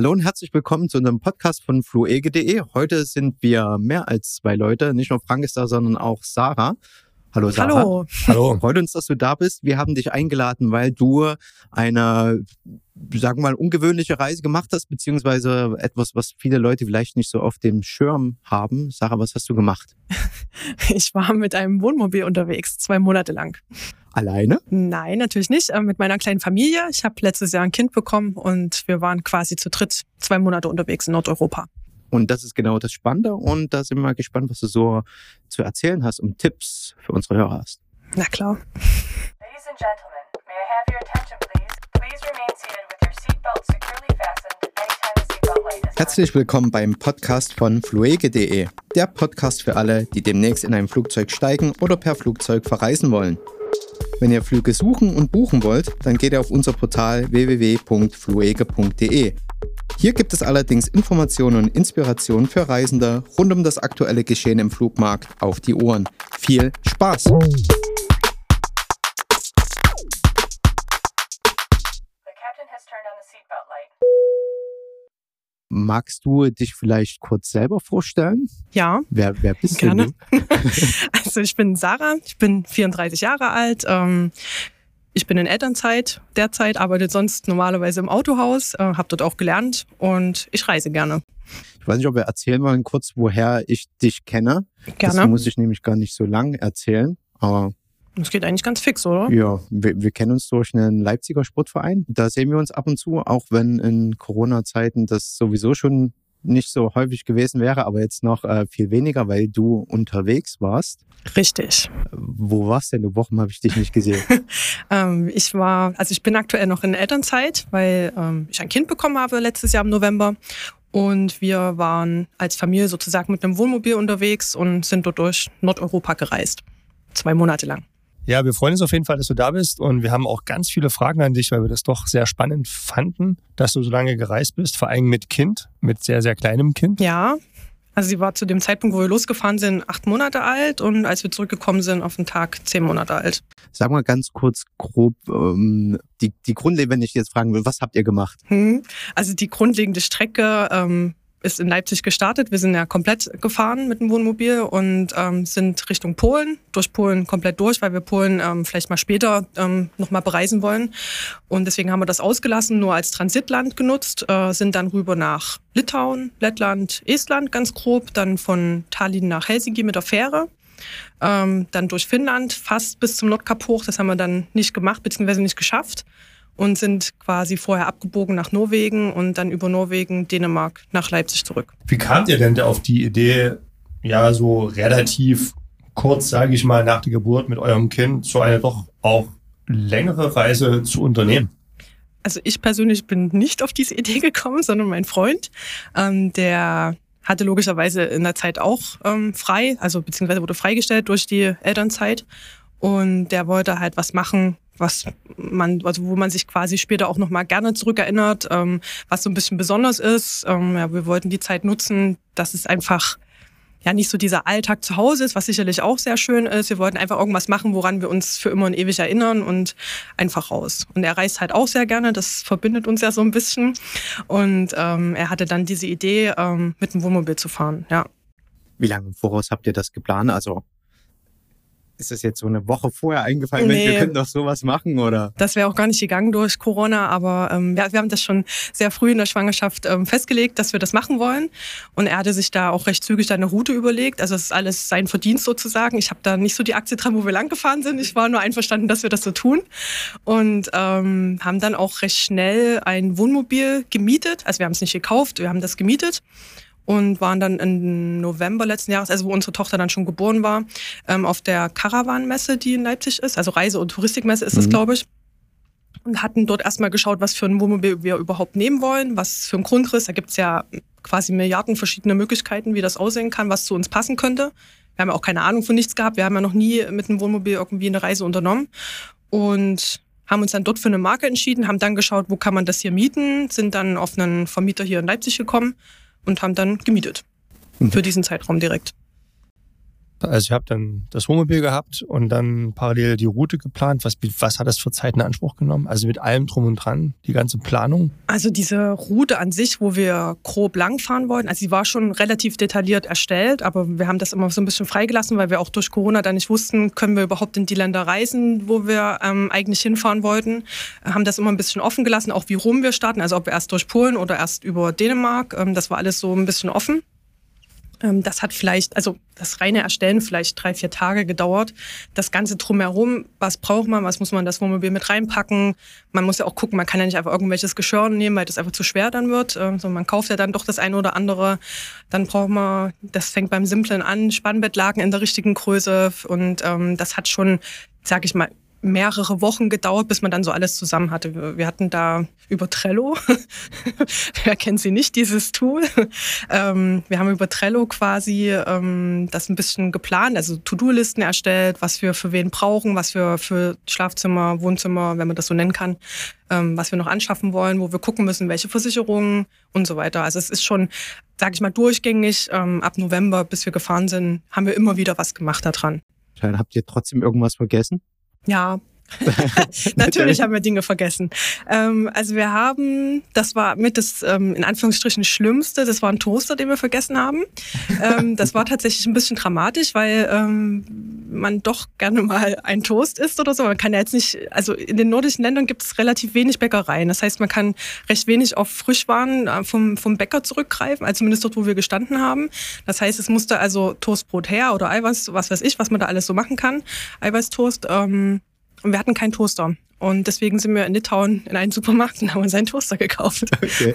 Hallo und herzlich willkommen zu unserem Podcast von fluege.de. Heute sind wir mehr als zwei Leute. Nicht nur Frank ist da, sondern auch Sarah. Hallo Sarah. Hallo. Hallo. Freut uns, dass du da bist. Wir haben dich eingeladen, weil du eine, sagen wir mal, ungewöhnliche Reise gemacht hast, beziehungsweise etwas, was viele Leute vielleicht nicht so auf dem Schirm haben. Sarah, was hast du gemacht? Ich war mit einem Wohnmobil unterwegs, zwei Monate lang. Alleine? Nein, natürlich nicht. Äh, mit meiner kleinen Familie. Ich habe letztes Jahr ein Kind bekommen und wir waren quasi zu dritt zwei Monate unterwegs in Nordeuropa. Und das ist genau das Spannende. Und da sind wir mal gespannt, was du so zu erzählen hast und Tipps für unsere Hörer hast. Na klar. Ladies and gentlemen, may I have your attention, please? Please remain seated with your seatbelt securely fastened anytime the seatbelt light is on. Herzlich willkommen beim Podcast von fluege.de. Der Podcast für alle, die demnächst in ein Flugzeug steigen oder per Flugzeug verreisen wollen. Wenn ihr Flüge suchen und buchen wollt, dann geht ihr auf unser Portal www.fluege.de. Hier gibt es allerdings Informationen und Inspirationen für Reisende rund um das aktuelle Geschehen im Flugmarkt auf die Ohren. Viel Spaß! Magst du dich vielleicht kurz selber vorstellen? Ja, Wer, wer bist Gerne. denn du? also ich bin Sarah, ich bin 34 Jahre alt. Ähm, ich bin in Elternzeit derzeit, arbeite sonst normalerweise im Autohaus, äh, habe dort auch gelernt und ich reise gerne. Ich weiß nicht, ob wir erzählen wollen kurz, woher ich dich kenne. Das Gerne. muss ich nämlich gar nicht so lang erzählen. Aber Das geht eigentlich ganz fix, oder? ja, wir, wir kennen uns durch einen Leipziger Sportverein. Da sehen wir uns ab und zu, auch wenn in Corona-Zeiten das sowieso schon nicht so häufig gewesen wäre, aber jetzt noch äh, viel weniger, weil du unterwegs warst. Richtig. Wo warst denn du? Wochen habe ich dich nicht gesehen. Ähm, ich war, also ich bin aktuell noch in Elternzeit, weil ähm, ich ein Kind bekommen habe letztes Jahr im November. Und wir waren als Familie sozusagen mit einem Wohnmobil unterwegs und sind dort durch Nordeuropa gereist. Zwei Monate lang. Ja, wir freuen uns auf jeden Fall, dass du da bist und wir haben auch ganz viele Fragen an dich, weil wir das doch sehr spannend fanden, dass du so lange gereist bist, vor allem mit Kind, mit sehr, sehr kleinem Kind. Ja, also sie war zu dem Zeitpunkt, wo wir losgefahren sind, acht Monate alt und als wir zurückgekommen sind, auf den Tag zehn Monate alt. Sag mal ganz kurz grob, ähm, die, die Grundlegende, wenn ich jetzt fragen will, was habt ihr gemacht? Hm. Also die grundlegende Strecke ähm, ist in Leipzig gestartet. Wir sind ja komplett gefahren mit dem Wohnmobil und ähm, sind Richtung Polen, durch Polen komplett durch, weil wir Polen ähm, vielleicht mal später ähm, nochmal bereisen wollen. Und deswegen haben wir das ausgelassen, nur als Transitland genutzt, äh, sind dann rüber nach Litauen, Lettland, Estland ganz grob, dann von Tallinn nach Helsinki mit der Fähre. Ähm, dann durch Finnland fast bis zum Nordkap hoch. Das haben wir dann nicht gemacht, beziehungsweise nicht geschafft. Und sind quasi vorher abgebogen nach Norwegen und dann über Norwegen, Dänemark nach Leipzig zurück. Wie kamt ihr denn da auf die Idee, ja, so relativ kurz, sage ich mal, nach der Geburt mit eurem Kind so eine doch auch längere Reise zu unternehmen? Also ich persönlich bin nicht auf diese Idee gekommen, sondern mein Freund, ähm, der hatte logischerweise in der Zeit auch ähm, frei, also beziehungsweise wurde freigestellt durch die Elternzeit. Und der wollte halt was machen, was man, also wo man sich quasi später auch nochmal gerne zurückerinnert, ähm, was so ein bisschen besonders ist. Ähm, ja, wir wollten die Zeit nutzen, dass es einfach ja nicht so dieser Alltag zu Hause ist, was sicherlich auch sehr schön ist. Wir wollten einfach irgendwas machen, woran wir uns für immer und ewig erinnern und einfach raus. Und er reist halt auch sehr gerne, das verbindet uns ja so ein bisschen. Und ähm, er hatte dann diese Idee, ähm, mit dem Wohnmobil zu fahren. Ja. Wie lange im Voraus habt ihr das geplant? Also ist das jetzt so eine Woche vorher eingefallen, Mensch, wir Nee. könnten doch sowas machen oder? Das wäre auch gar nicht gegangen durch Corona, aber ähm, ja, wir haben das schon sehr früh in der Schwangerschaft ähm, festgelegt, dass wir das machen wollen. Und er hatte sich da auch recht zügig eine Route überlegt. Also es ist alles sein Verdienst sozusagen. Ich habe da nicht so die Aktie dran, wo wir lang gefahren sind. Ich war nur einverstanden, dass wir das so tun. Und ähm, haben dann auch recht schnell ein Wohnmobil gemietet. Also wir haben es nicht gekauft, wir haben das gemietet und waren dann im November letzten Jahres, also wo unsere Tochter dann schon geboren war, ähm, auf der Caravan-Messe, die in Leipzig ist. Also Reise- und Touristikmesse ist das, Mhm. glaube ich. Und hatten dort erstmal geschaut, was für ein Wohnmobil wir überhaupt nehmen wollen, was für ein Grundriss. Da gibt's ja quasi Milliarden verschiedene Möglichkeiten, wie das aussehen kann, was zu uns passen könnte. Wir haben ja auch keine Ahnung von nichts gehabt. Wir haben ja noch nie mit einem Wohnmobil irgendwie eine Reise unternommen. Und haben uns dann dort für eine Marke entschieden, haben dann geschaut, wo kann man das hier mieten, sind dann auf einen Vermieter hier in Leipzig gekommen und haben dann gemietet. Mhm. Für diesen Zeitraum direkt. Also ich habe dann das Wohnmobil gehabt und dann parallel die Route geplant. Was, was hat das für Zeit in Anspruch genommen? Also mit allem drum und dran, die ganze Planung? Also diese Route an sich, wo wir grob langfahren wollten, also sie war schon relativ detailliert erstellt, aber wir haben das immer so ein bisschen freigelassen, weil wir auch durch Corona dann nicht wussten, können wir überhaupt in die Länder reisen, wo wir ähm, eigentlich hinfahren wollten. Haben das immer ein bisschen offen gelassen, auch wie rum wir starten, also ob wir erst durch Polen oder erst über Dänemark. Ähm, das war alles so ein bisschen offen. Ähm, das hat vielleicht, also das reine Erstellen vielleicht drei, vier Tage gedauert. Das Ganze drumherum, was braucht man, was muss man das Wohnmobil mit reinpacken? Man muss ja auch gucken, man kann ja nicht einfach irgendwelches Geschirr nehmen, weil das einfach zu schwer dann wird. Also man kauft ja dann doch das eine oder andere. Dann braucht man, das fängt beim Simplen an, Spannbettlaken in der richtigen Größe. Und ähm, das hat schon, sag ich mal, mehrere Wochen gedauert, bis man dann so alles zusammen hatte. Wir hatten da über Trello, wer kennt sie nicht, dieses Tool. Ähm, wir haben über Trello quasi ähm, das ein bisschen geplant, also To-Do-Listen erstellt, was wir für wen brauchen, was wir für Schlafzimmer, Wohnzimmer, wenn man das so nennen kann, ähm, was wir noch anschaffen wollen, wo wir gucken müssen, welche Versicherungen und so weiter. Also es ist schon, sage ich mal, durchgängig. ab November, bis wir gefahren sind, haben wir immer wieder was gemacht daran. Habt ihr trotzdem irgendwas vergessen? Ja, Natürlich haben wir Dinge vergessen. Ähm, also wir haben, das war mit das ähm, in Anführungsstrichen Schlimmste, das war ein Toaster, den wir vergessen haben. Ähm, das war tatsächlich ein bisschen dramatisch, weil ähm, man doch gerne mal ein Toast isst oder so. Man kann ja jetzt nicht, also in den nordischen Ländern gibt es relativ wenig Bäckereien. Das heißt, man kann recht wenig auf Frischwaren äh, vom, vom Bäcker zurückgreifen, also zumindest dort, wo wir gestanden haben. Das heißt, es musste also Toastbrot her oder Eiweiß, was weiß ich, was man da alles so machen kann. Eiweißtoast. Ähm, und wir hatten keinen Toaster. Und deswegen sind wir in Litauen in einen Supermarkt und haben uns einen Toaster gekauft. Okay.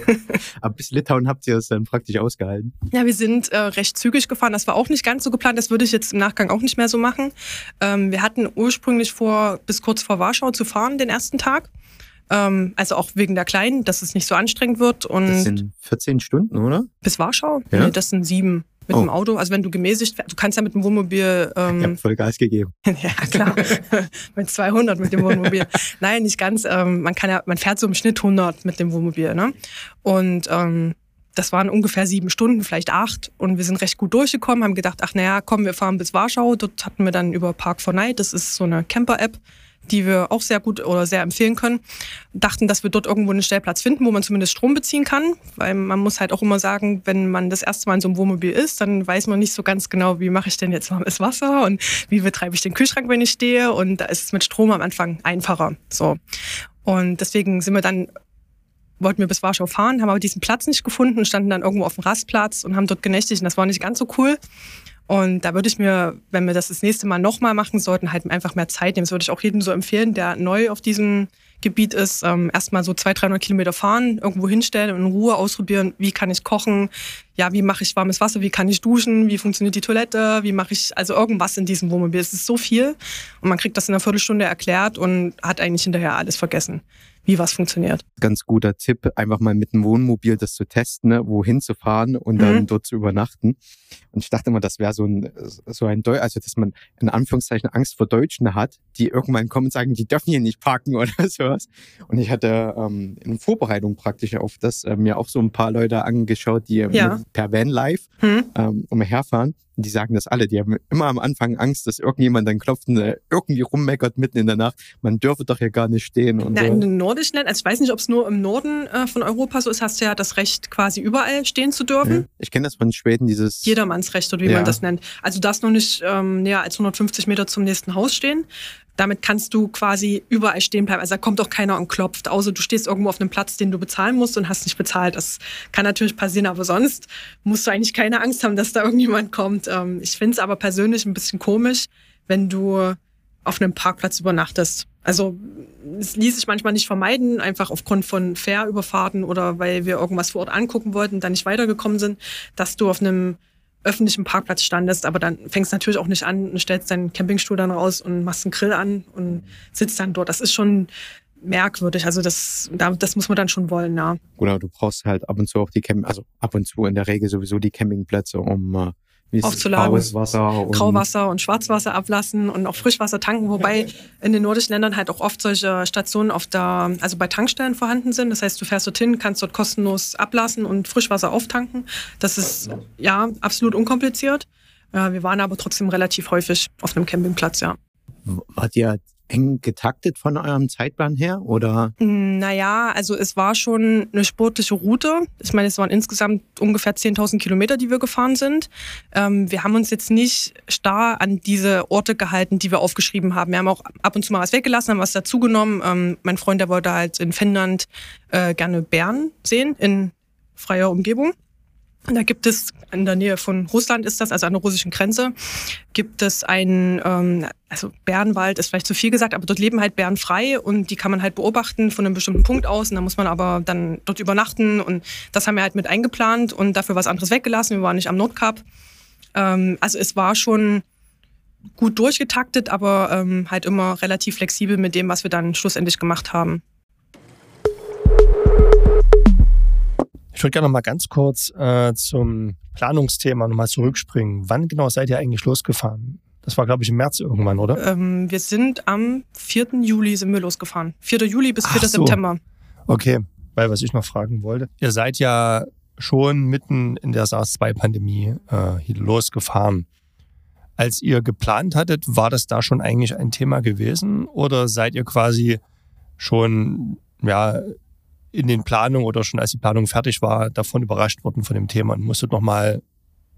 Aber bis Litauen habt ihr es dann praktisch ausgehalten? Ja, wir sind äh, recht zügig gefahren. Das war auch nicht ganz so geplant. Das würde ich jetzt im Nachgang auch nicht mehr so machen. Ähm, wir hatten ursprünglich vor, bis kurz vor Warschau zu fahren, den ersten Tag. Ähm, also auch wegen der Kleinen, dass es nicht so anstrengend wird. Und das sind 14 Stunden, oder? Bis Warschau? Ja. Nee, das sind sieben mit oh. dem Auto. Also wenn du gemäßigt, du kannst ja mit dem Wohnmobil. Ähm, ich habe voll Gas gegeben. ja klar, mit 200 mit dem Wohnmobil. Nein, nicht ganz. Ähm, man kann ja, man fährt so im Schnitt 100 mit dem Wohnmobil, ne? Und ähm, das waren ungefähr sieben Stunden, vielleicht acht. Und wir sind recht gut durchgekommen, haben gedacht, ach naja, komm, wir fahren bis Warschau. Dort hatten wir dann über Park 4 Night, das ist so eine Camper-App, die wir auch sehr gut oder sehr empfehlen können, dachten, dass wir dort irgendwo einen Stellplatz finden, wo man zumindest Strom beziehen kann. Weil man muss halt auch immer sagen, wenn man das erste Mal in so einem Wohnmobil ist, dann weiß man nicht so ganz genau, wie mache ich denn jetzt warmes Wasser und wie betreibe ich den Kühlschrank, wenn ich stehe. Und da ist es mit Strom am Anfang einfacher. So. Und deswegen sind wir dann wollten wir bis Warschau fahren, haben aber diesen Platz nicht gefunden und standen dann irgendwo auf dem Rastplatz und haben dort genächtigt und das war nicht ganz so cool. Und da würde ich mir, wenn wir das das nächste Mal nochmal machen sollten, halt einfach mehr Zeit nehmen. Das würde ich auch jedem so empfehlen, der neu auf diesem Gebiet ist, ähm, erstmal so 200, 300 Kilometer fahren, irgendwo hinstellen und in Ruhe ausprobieren, wie kann ich kochen, ja, wie mache ich warmes Wasser, wie kann ich duschen, wie funktioniert die Toilette, wie mache ich also irgendwas in diesem Wohnmobil. Es ist so viel und man kriegt das in einer Viertelstunde erklärt und hat eigentlich hinterher alles vergessen wie was funktioniert. Ganz guter Tipp, einfach mal mit dem Wohnmobil das zu testen, ne, wohin zu fahren und dann mhm. dort zu übernachten. Und ich dachte immer, das wäre so ein, so ein Deu also dass man in Anführungszeichen Angst vor Deutschen hat, die irgendwann kommen und sagen, die dürfen hier nicht parken oder sowas. Und ich hatte ähm, in Vorbereitung praktisch auf das äh, mir auch so ein paar Leute angeschaut, die ja. per Van Live mhm. ähm, umherfahren die sagen das alle, die haben immer am Anfang Angst, dass irgendjemand dann klopft und äh, irgendwie rummeckert mitten in der Nacht. Man dürfe doch hier gar nicht stehen. Und Na, so. In den nordischen Ländern, also ich weiß nicht, ob es nur im Norden äh, von Europa so ist, hast du ja das Recht, quasi überall stehen zu dürfen. Ja, ich kenne das von Schweden, dieses... Jedermannsrecht oder wie ja. man das nennt. Also darfst noch nicht ähm, näher als 150 Meter zum nächsten Haus stehen. Damit kannst du quasi überall stehen bleiben. Also da kommt auch keiner und klopft, außer du stehst irgendwo auf einem Platz, den du bezahlen musst und hast nicht bezahlt. Das kann natürlich passieren, aber sonst musst du eigentlich keine Angst haben, dass da irgendjemand kommt. Ähm, ich finde es aber persönlich ein bisschen komisch, wenn du auf einem Parkplatz übernachtest. Also es ließ sich manchmal nicht vermeiden, einfach aufgrund von Fährüberfahrten oder weil wir irgendwas vor Ort angucken wollten, dann nicht weitergekommen sind, dass du auf einem öffentlichen Parkplatz standest, aber dann fängst du natürlich auch nicht an und stellst deinen Campingstuhl dann raus und machst einen Grill an und sitzt dann dort. Das ist schon merkwürdig. Also das, das muss man dann schon wollen, ja. Genau, du brauchst halt ab und zu auch die Camp, also ab und zu in der Regel sowieso die Campingplätze, um äh, aufzuladen. Graues Wasser und Grauwasser und Schwarzwasser ablassen und auch Frischwasser tanken, wobei in den nordischen Ländern halt auch oft solche Stationen auf der, also bei Tankstellen vorhanden sind. Das heißt, du fährst dorthin, kannst dort kostenlos ablassen und Frischwasser auftanken. Das ist ja absolut unkompliziert. Ja, wir waren aber trotzdem relativ häufig auf einem Campingplatz, ja. Wart ihr eng getaktet von eurem Zeitplan her oder? Naja, also es war schon eine sportliche Route. Ich meine, es waren insgesamt ungefähr 10.000 Kilometer, die wir gefahren sind. Ähm, wir haben uns jetzt nicht starr an diese Orte gehalten, die wir aufgeschrieben haben. Wir haben auch ab und zu mal was weggelassen, haben was dazugenommen. Ähm, mein Freund, der wollte halt in Finnland äh, gerne Bären sehen, in freier Umgebung. Da gibt es in der Nähe von Russland ist das, also an der russischen Grenze, gibt es einen, ähm, also Bärenwald ist vielleicht zu viel gesagt, aber dort leben halt Bären frei und die kann man halt beobachten von einem bestimmten Punkt aus und da muss man aber dann dort übernachten und das haben wir halt mit eingeplant und dafür was anderes weggelassen. Wir waren nicht am Nordkap. Ähm, also es war schon gut durchgetaktet, aber ähm, halt immer relativ flexibel mit dem, was wir dann schlussendlich gemacht haben. Ich würde gerne noch mal ganz kurz äh, zum Planungsthema nochmal zurückspringen. Wann genau seid ihr eigentlich losgefahren? Das war, glaube ich, im März irgendwann, oder? Ähm, wir sind am 4. Juli sind wir losgefahren. 4. Juli bis 4. Ach so. September. Okay, weil was ich noch fragen wollte. Ihr seid ja schon mitten in der SARS-2-Pandemie äh, losgefahren. Als ihr geplant hattet, war das da schon eigentlich ein Thema gewesen? Oder seid ihr quasi schon ja, in den Planungen oder schon als die Planung fertig war, davon überrascht worden von dem Thema und musstet nochmal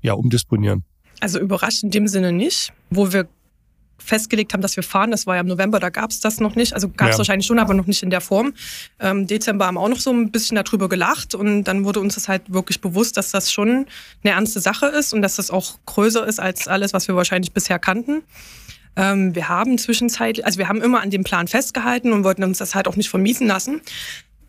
ja, umdisponieren? Also überrascht in dem Sinne nicht. Wo wir festgelegt haben, dass wir fahren, das war ja im November, da gab es das noch nicht. Also gab es Ja. wahrscheinlich schon, aber noch nicht in der Form. Ähm, Dezember haben wir auch noch so ein bisschen darüber gelacht und dann wurde uns das halt wirklich bewusst, dass das schon eine ernste Sache ist und dass das auch größer ist als alles, was wir wahrscheinlich bisher kannten. Ähm, wir haben zwischenzeitlich, also wir haben immer an dem Plan festgehalten und wollten uns das halt auch nicht vermiesen lassen.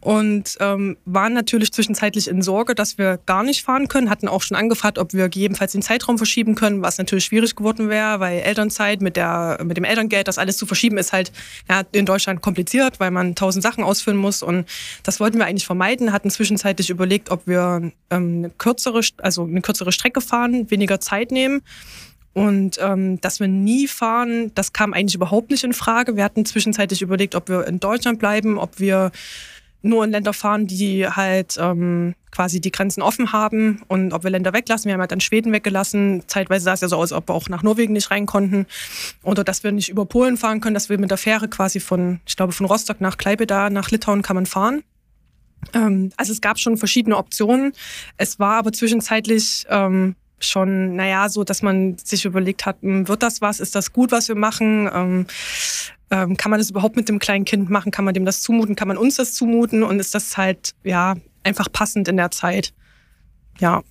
Und ähm, waren natürlich zwischenzeitlich in Sorge, dass wir gar nicht fahren können. Hatten auch schon angefragt, ob wir gegebenenfalls den Zeitraum verschieben können, was natürlich schwierig geworden wäre, weil Elternzeit mit, der, mit dem Elterngeld, das alles zu verschieben, ist halt ja, in Deutschland kompliziert, weil man tausend Sachen ausfüllen muss. Und das wollten wir eigentlich vermeiden. Hatten zwischenzeitlich überlegt, ob wir ähm, eine, kürzere, also eine kürzere Strecke fahren, weniger Zeit nehmen. Und ähm, dass wir nie fahren, das kam eigentlich überhaupt nicht in Frage. Wir hatten zwischenzeitlich überlegt, ob wir in Deutschland bleiben, ob wir nur in Länder fahren, die halt ähm, quasi die Grenzen offen haben und ob wir Länder weglassen. Wir haben halt dann Schweden weggelassen. Zeitweise sah es ja so aus, ob wir auch nach Norwegen nicht rein konnten. Oder dass wir nicht über Polen fahren können, dass wir mit der Fähre quasi von, ich glaube, von Rostock nach Klaipeda, nach Litauen kann man fahren. Ähm, also es gab schon verschiedene Optionen. Es war aber zwischenzeitlich ähm, schon, naja, so, dass man sich überlegt hat, hm, wird das was? Ist das gut, was wir machen? Ähm, ähm, kann man das überhaupt mit dem kleinen Kind machen? Kann man dem das zumuten? Kann man uns das zumuten? Und ist das halt, ja, einfach passend in der Zeit? Ja.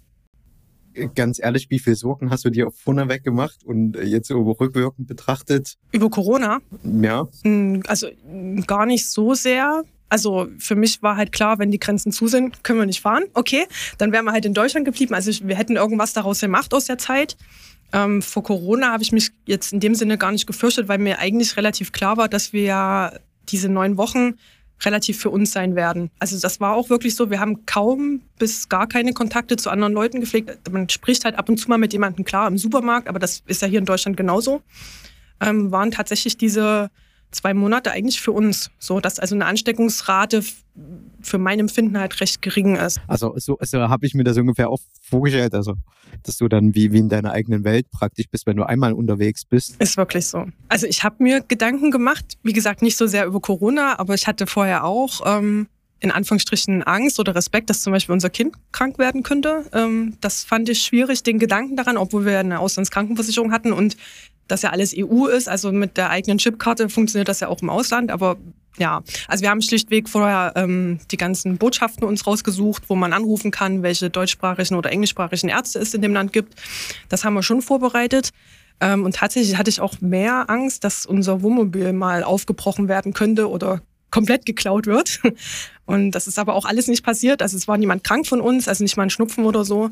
Ganz ehrlich, wie viel Sorgen hast du dir vorneweg gemacht und jetzt so rückwirkend betrachtet? Über Corona? Ja, Hm, Also gar nicht so sehr. Also für mich war halt klar, wenn die Grenzen zu sind, können wir nicht fahren. Okay, dann wären wir halt in Deutschland geblieben. Also wir hätten irgendwas daraus gemacht aus der Zeit. Ähm, vor Corona habe ich mich jetzt in dem Sinne gar nicht gefürchtet, weil mir eigentlich relativ klar war, dass wir ja diese neun Wochen relativ für uns sein werden. Also das war auch wirklich so. Wir haben kaum bis gar keine Kontakte zu anderen Leuten gepflegt. Man spricht halt ab und zu mal mit jemandem klar im Supermarkt, aber das ist ja hier in Deutschland genauso ähm, waren tatsächlich diese zwei Monate eigentlich für uns. So, dass also eine Ansteckungsrate für mein Empfinden halt recht gering ist. also so, so habe ich mir das ungefähr auch vorgestellt, also dass du dann wie, wie in deiner eigenen Welt praktisch bist, wenn du einmal unterwegs bist. Ist wirklich so. Also ich habe mir Gedanken gemacht, wie gesagt, nicht so sehr über Corona, aber ich hatte vorher auch ähm, in Anführungsstrichen Angst oder Respekt, dass zum Beispiel unser Kind krank werden könnte. Ähm, das fand ich schwierig, den Gedanken daran, obwohl wir eine Auslandskrankenversicherung hatten und das ja alles EU ist, also mit der eigenen Chipkarte funktioniert das ja auch im Ausland, aber ja, also wir haben schlichtweg vorher ähm, die ganzen Botschaften uns rausgesucht, wo man anrufen kann, welche deutschsprachigen oder englischsprachigen Ärzte es in dem Land gibt. Das haben wir schon vorbereitet. Ähm, und tatsächlich hatte ich auch mehr Angst, dass unser Wohnmobil mal aufgebrochen werden könnte oder komplett geklaut wird. Und das ist aber auch alles nicht passiert. Also es war niemand krank von uns, also nicht mal ein Schnupfen oder so.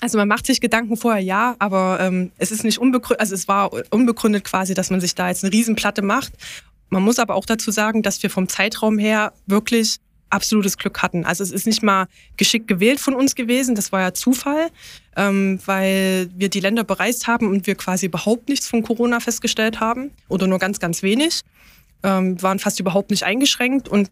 Also man macht sich Gedanken vorher, ja, aber ähm, es ist nicht unbegründet, also es war unbegründet quasi, dass man sich da jetzt eine Riesenplatte macht. Man muss aber auch dazu sagen, dass wir vom Zeitraum her wirklich absolutes Glück hatten. Also es ist nicht mal geschickt gewählt von uns gewesen, das war ja Zufall, ähm, weil wir die Länder bereist haben und wir quasi überhaupt nichts von Corona festgestellt haben oder nur ganz, ganz wenig. Ähm, waren fast überhaupt nicht eingeschränkt und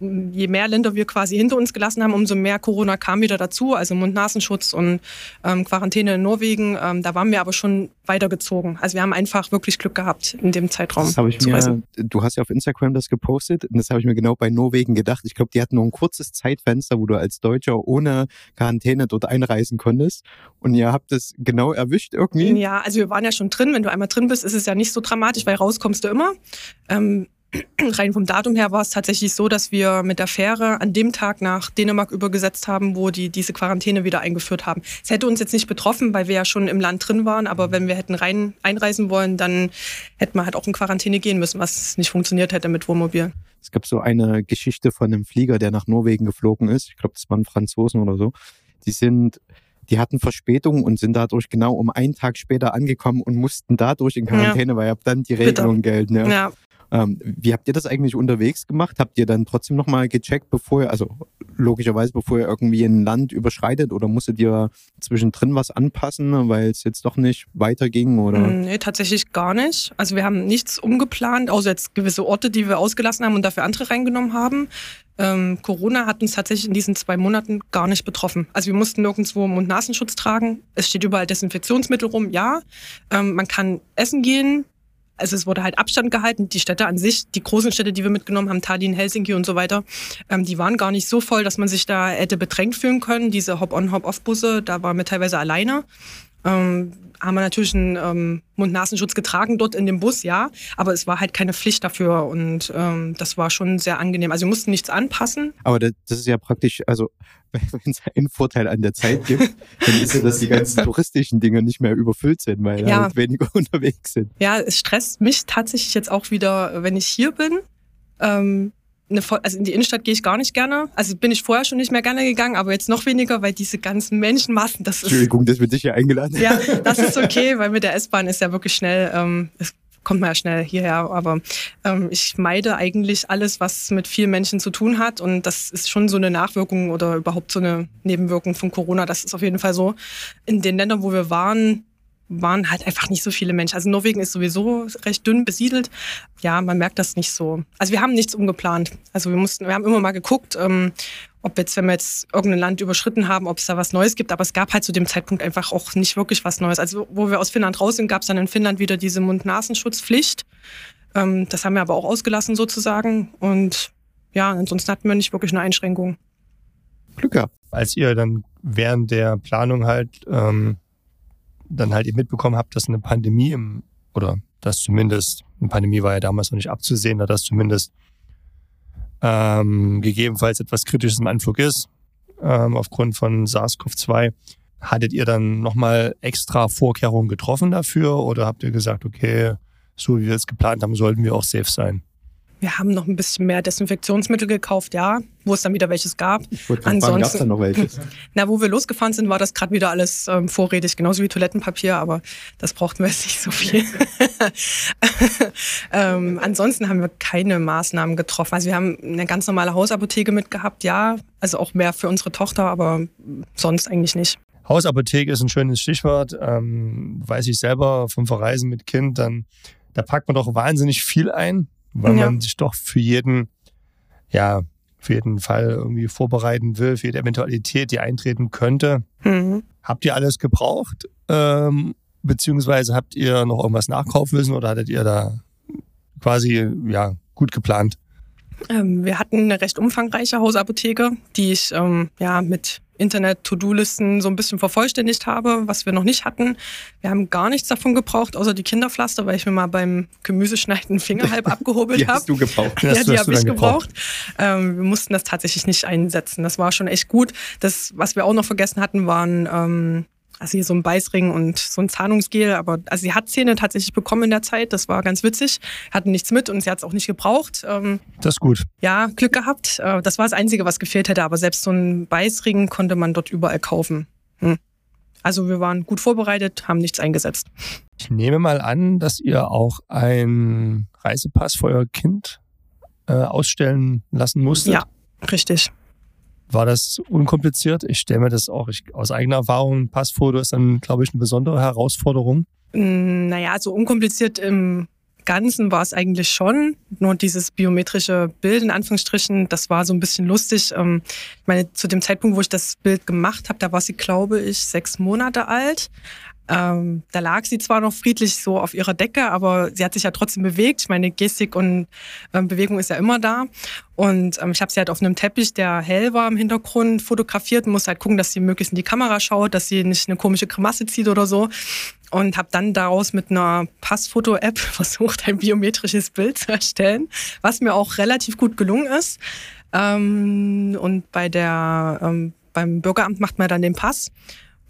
je mehr Länder wir quasi hinter uns gelassen haben, umso mehr Corona kam wieder dazu. Also Mund-Nasenschutz und ähm, Quarantäne in Norwegen. Ähm, da waren wir aber schon weitergezogen. Also wir haben einfach wirklich Glück gehabt in dem Zeitraum. Das habe ich mir, reisen. du hast ja auf Instagram das gepostet und das habe ich mir genau bei Norwegen gedacht. Ich glaube, die hatten nur ein kurzes Zeitfenster, wo du als Deutscher ohne Quarantäne dort einreisen konntest und ihr habt es genau erwischt irgendwie. Ja, also wir waren ja schon drin. Wenn du einmal drin bist, ist es ja nicht so dramatisch, weil rauskommst du immer. Ähm, rein vom Datum her war es tatsächlich so, dass wir mit der Fähre an dem Tag nach Dänemark übergesetzt haben, wo die diese Quarantäne wieder eingeführt haben. Es hätte uns jetzt nicht betroffen, weil wir ja schon im Land drin waren, aber wenn wir hätten rein einreisen wollen, dann hätten wir halt auch in Quarantäne gehen müssen, was nicht funktioniert hätte mit Wohnmobil. Es gab so eine Geschichte von einem Flieger, der nach Norwegen geflogen ist. Ich glaube, das waren Franzosen oder so. Die sind die hatten Verspätung und sind dadurch genau um einen Tag später angekommen und mussten dadurch in Quarantäne, ja. weil ab dann die Regelungen gelten. Ja. ja. Ähm, wie habt ihr das eigentlich unterwegs gemacht? Habt ihr dann trotzdem nochmal gecheckt, bevor ihr, also logischerweise, bevor ihr irgendwie ein Land überschreitet oder musstet ihr zwischendrin was anpassen, weil es jetzt doch nicht weiterging? Oder? Mm, nee, tatsächlich gar nicht. Also wir haben nichts umgeplant, außer jetzt gewisse Orte, die wir ausgelassen haben und dafür andere reingenommen haben. Ähm, Corona hat uns tatsächlich in diesen zwei Monaten gar nicht betroffen. Also wir mussten nirgendwo Mund-Nasenschutz tragen. Es steht überall Desinfektionsmittel rum, ja. Ähm, man kann essen gehen, also es wurde halt Abstand gehalten. Die Städte an sich, die großen Städte, die wir mitgenommen haben, Tallinn, Helsinki und so weiter, ähm, die waren gar nicht so voll, dass man sich da hätte bedrängt fühlen können. Diese Hop-on, Hop-off-Busse, da waren wir teilweise alleine. Ähm, haben wir natürlich einen ähm, Mund-Nasenschutz getragen dort in dem Bus, ja, aber es war halt keine Pflicht dafür und ähm, das war schon sehr angenehm. Also wir mussten nichts anpassen. Aber das, das ist ja praktisch, also wenn es einen Vorteil an der Zeit gibt, dann ist ja, dass die ganzen touristischen Dinge nicht mehr überfüllt sind, weil ja. halt weniger unterwegs sind. Ja, es stresst mich tatsächlich jetzt auch wieder, wenn ich hier bin. Ähm, eine, also in die Innenstadt gehe ich gar nicht gerne. Also bin ich vorher schon nicht mehr gerne gegangen, aber jetzt noch weniger, weil diese ganzen Menschenmassen, das ist. Entschuldigung, das wird dich ja eingeladen. Ja, das ist okay, weil mit der S-Bahn ist ja wirklich schnell, ähm, es kommt man ja schnell hierher, aber ähm, ich meide eigentlich alles, was mit vielen Menschen zu tun hat und das ist schon so eine Nachwirkung oder überhaupt so eine Nebenwirkung von Corona. Das ist auf jeden Fall so. In den Ländern, wo wir waren, waren halt einfach nicht so viele Menschen. Also Norwegen ist sowieso recht dünn besiedelt. Ja, man merkt das nicht so. Also wir haben nichts umgeplant. Also wir mussten, wir haben immer mal geguckt, ähm, ob jetzt, wenn wir jetzt irgendein Land überschritten haben, ob es da was Neues gibt. Aber es gab halt zu dem Zeitpunkt einfach auch nicht wirklich was Neues. Also wo wir aus Finnland raus sind, gab es dann in Finnland wieder diese Mund-Nasenschutzpflicht. Ähm, das haben wir aber auch ausgelassen sozusagen. Und ja, ansonsten hatten wir nicht wirklich eine Einschränkung. Glück gehabt. Als ihr dann während der Planung halt ähm, dann halt eben mitbekommen habt, dass eine Pandemie im, oder dass zumindest, eine Pandemie war ja damals noch nicht abzusehen, dass zumindest ähm, gegebenenfalls etwas Kritisches im Anflug ist, ähm, aufgrund von SARS-CoV-2. Hattet ihr dann nochmal extra Vorkehrungen getroffen dafür oder habt ihr gesagt, okay, so wie wir es geplant haben, sollten wir auch safe sein? Wir haben noch ein bisschen mehr Desinfektionsmittel gekauft, ja, wo es dann wieder welches gab. Ich wollte Ansonsten, gab es dann noch welches? Na, wo wir losgefahren sind, war das gerade wieder alles ähm, vorrätig, genauso wie Toilettenpapier, aber das brauchten wir jetzt nicht so viel. ähm, ansonsten haben wir keine Maßnahmen getroffen. Also wir haben eine ganz normale Hausapotheke mitgehabt, ja, also auch mehr für unsere Tochter, aber sonst eigentlich nicht. Hausapotheke ist ein schönes Stichwort. Ähm, weiß ich selber vom Verreisen mit Kind, dann da packt man doch wahnsinnig viel ein weil ja. man sich doch für jeden, ja, für jeden Fall irgendwie vorbereiten will, für jede Eventualität, die eintreten könnte. Mhm. Habt ihr alles gebraucht? Ähm, beziehungsweise habt ihr noch irgendwas nachkaufen müssen oder hattet ihr da quasi ja gut geplant? Ähm, wir hatten eine recht umfangreiche Hausapotheke, die ich ähm, ja mit Internet-To-Do-Listen so ein bisschen vervollständigt habe, was wir noch nicht hatten. Wir haben gar nichts davon gebraucht, außer die Kinderpflaster, weil ich mir mal beim Gemüseschneiden Finger halb abgehobelt habe. Die hast du gebraucht. Ja, die habe ich gebraucht. Ähm, wir mussten das tatsächlich nicht einsetzen. Das war schon echt gut. Das, was wir auch noch vergessen hatten, waren ähm, also hier so ein Beißring und so ein Zahnungsgel. Aber also sie hat Zähne tatsächlich bekommen in der Zeit. Das war ganz witzig. Hatten nichts mit und sie hat es auch nicht gebraucht. Ähm, das ist gut. Ja, Glück gehabt. Äh, das war das Einzige, was gefehlt hätte. Aber selbst so ein Beißring konnte man dort überall kaufen. Hm. Also wir waren gut vorbereitet, haben nichts eingesetzt. Ich nehme mal an, dass ihr auch einen Reisepass für euer Kind äh, ausstellen lassen musstet. Ja, richtig war das unkompliziert. Ich stelle mir das auch ich, aus eigener Erfahrung, Passfoto ist dann, glaube ich, eine besondere Herausforderung. Mm, naja, so unkompliziert im Ganzen war es eigentlich schon. Nur dieses biometrische Bild, in Anführungsstrichen, das war so ein bisschen lustig. Ähm, ich meine, zu dem Zeitpunkt, wo ich das Bild gemacht habe, da war sie, glaube ich, sechs Monate alt. Ähm, da lag sie zwar noch friedlich so auf ihrer Decke, aber sie hat sich ja trotzdem bewegt. Ich meine, Gestik und ähm, Bewegung ist ja immer da. Und ähm, ich habe sie halt auf einem Teppich, der hell war im Hintergrund, fotografiert und muss halt gucken, dass sie möglichst in die Kamera schaut, dass sie nicht eine komische Grimasse zieht oder so. Und habe dann daraus mit einer Passfoto-App versucht, ein biometrisches Bild zu erstellen, was mir auch relativ gut gelungen ist. Ähm, und bei der, ähm, beim Bürgeramt macht man dann den Pass.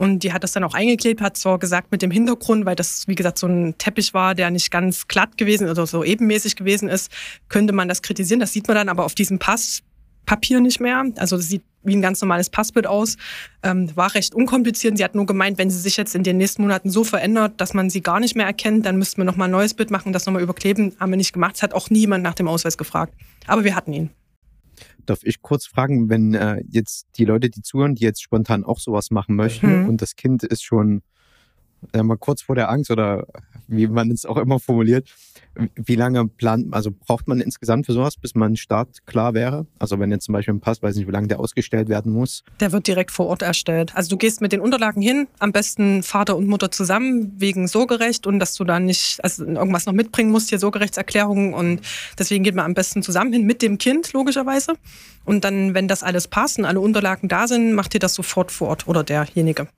Und die hat das dann auch eingeklebt, hat zwar gesagt mit dem Hintergrund, weil das, wie gesagt, so ein Teppich war, der nicht ganz glatt gewesen oder so ebenmäßig gewesen ist, könnte man das kritisieren. Das sieht man dann aber auf diesem Passpapier nicht mehr. Also das sieht wie ein ganz normales Passbild aus. Ähm, war recht unkompliziert. Sie hat nur gemeint, wenn sie sich jetzt in den nächsten Monaten so verändert, dass man sie gar nicht mehr erkennt, dann müssten wir nochmal ein neues Bild machen, das nochmal überkleben. Haben wir nicht gemacht. Es hat auch niemand nach dem Ausweis gefragt. Aber wir hatten ihn. Darf ich kurz fragen, wenn äh, jetzt die Leute, die zuhören, die jetzt spontan auch sowas machen möchten Mhm. und das Kind ist schon äh, mal kurz vor der Angst oder wie man es auch immer formuliert, wie lange plant, also braucht man insgesamt für sowas, bis man startklar wäre? Also wenn jetzt zum Beispiel ein Pass, weiß nicht, wie lange der ausgestellt werden muss. Der wird direkt vor Ort erstellt. Also du gehst mit den Unterlagen hin, am besten Vater und Mutter zusammen wegen Sorgerecht und dass du da nicht also irgendwas noch mitbringen musst, hier Sorgerechtserklärungen und deswegen geht man am besten zusammen hin mit dem Kind logischerweise. Und dann, wenn das alles passt und alle Unterlagen da sind, macht ihr das sofort vor Ort oder derjenige.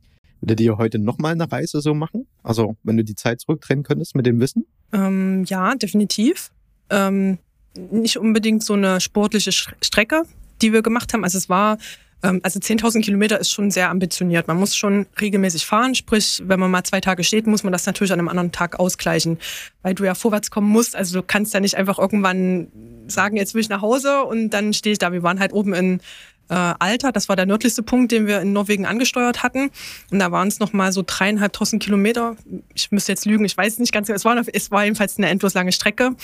Würdet ihr heute nochmal eine Reise so machen? Also wenn du die Zeit zurückdrehen könntest mit dem Wissen? Ähm, ja, definitiv. Ähm, nicht unbedingt so eine sportliche Strecke, die wir gemacht haben. Also es war, ähm, also 10.000 Kilometer ist schon sehr ambitioniert. Man muss schon regelmäßig fahren. Sprich, wenn man mal zwei Tage steht, muss man das natürlich an einem anderen Tag ausgleichen, weil du ja vorwärts kommen musst. Also du kannst ja nicht einfach irgendwann sagen, jetzt will ich nach Hause und dann stehe ich da. Wir waren halt oben in äh, Alter, das war der nördlichste Punkt, den wir in Norwegen angesteuert hatten. Und da waren es nochmal so dreieinhalbtausend Kilometer. Ich müsste jetzt lügen, ich weiß nicht ganz genau. Es war, es war jedenfalls eine endlos lange Strecke,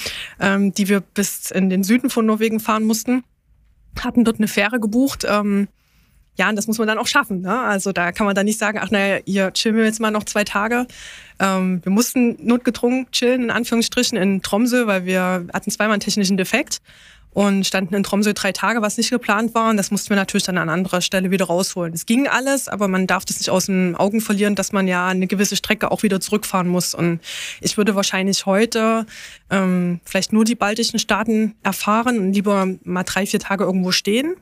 ähm, die wir bis in den Süden von Norwegen fahren mussten. Hatten dort eine Fähre gebucht. Ähm, ja, und das muss man dann auch schaffen. Ne? Also da kann man dann nicht sagen, ach naja, hier chillen wir jetzt mal noch zwei Tage. Ähm, wir mussten notgedrungen chillen, in Anführungsstrichen, in Tromsø, weil wir hatten zweimal einen technischen Defekt und standen in Tromsø drei Tage, was nicht geplant war. Und das mussten wir natürlich dann an anderer Stelle wieder rausholen. Es ging alles, aber man darf das nicht aus den Augen verlieren, dass man ja eine gewisse Strecke auch wieder zurückfahren muss. Und ich würde wahrscheinlich heute ähm, vielleicht nur die baltischen Staaten erfahren und lieber mal drei, vier Tage irgendwo stehen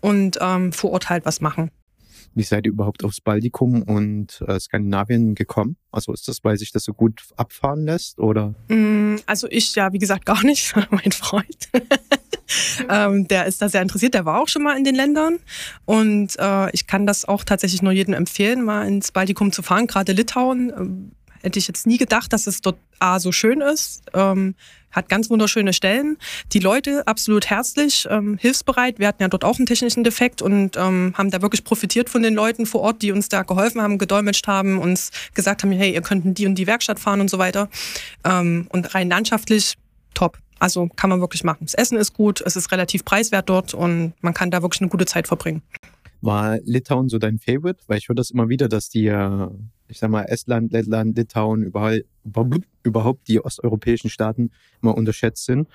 und ähm, vor Ort halt was machen. Wie seid ihr überhaupt aufs Baltikum und äh, Skandinavien gekommen? Also ist das, weil sich das so gut abfahren lässt oder? Mm, Also ich ja, wie gesagt, gar nicht. mein Freund. ähm, der ist da sehr interessiert. Der war auch schon mal in den Ländern. Und äh, ich kann das auch tatsächlich nur jedem empfehlen, mal ins Baltikum zu fahren. Gerade Litauen. Ähm, hätte ich jetzt nie gedacht, dass es dort A so schön ist. Ähm, hat ganz wunderschöne Stellen. Die Leute absolut herzlich, ähm, hilfsbereit. Wir hatten ja dort auch einen technischen Defekt und ähm, haben da wirklich profitiert von den Leuten vor Ort, die uns da geholfen haben, gedolmetscht haben, uns gesagt haben, hey, ihr könnt in die und die Werkstatt fahren und so weiter. Ähm, und rein landschaftlich top. Also kann man wirklich machen. Das Essen ist gut, es ist relativ preiswert dort und man kann da wirklich eine gute Zeit verbringen. War Litauen so dein Favorite? Weil ich höre das immer wieder, dass die, äh, ich sag mal, Estland, Lettland, Litauen, überall, überhaupt die osteuropäischen Staaten immer unterschätzt sind.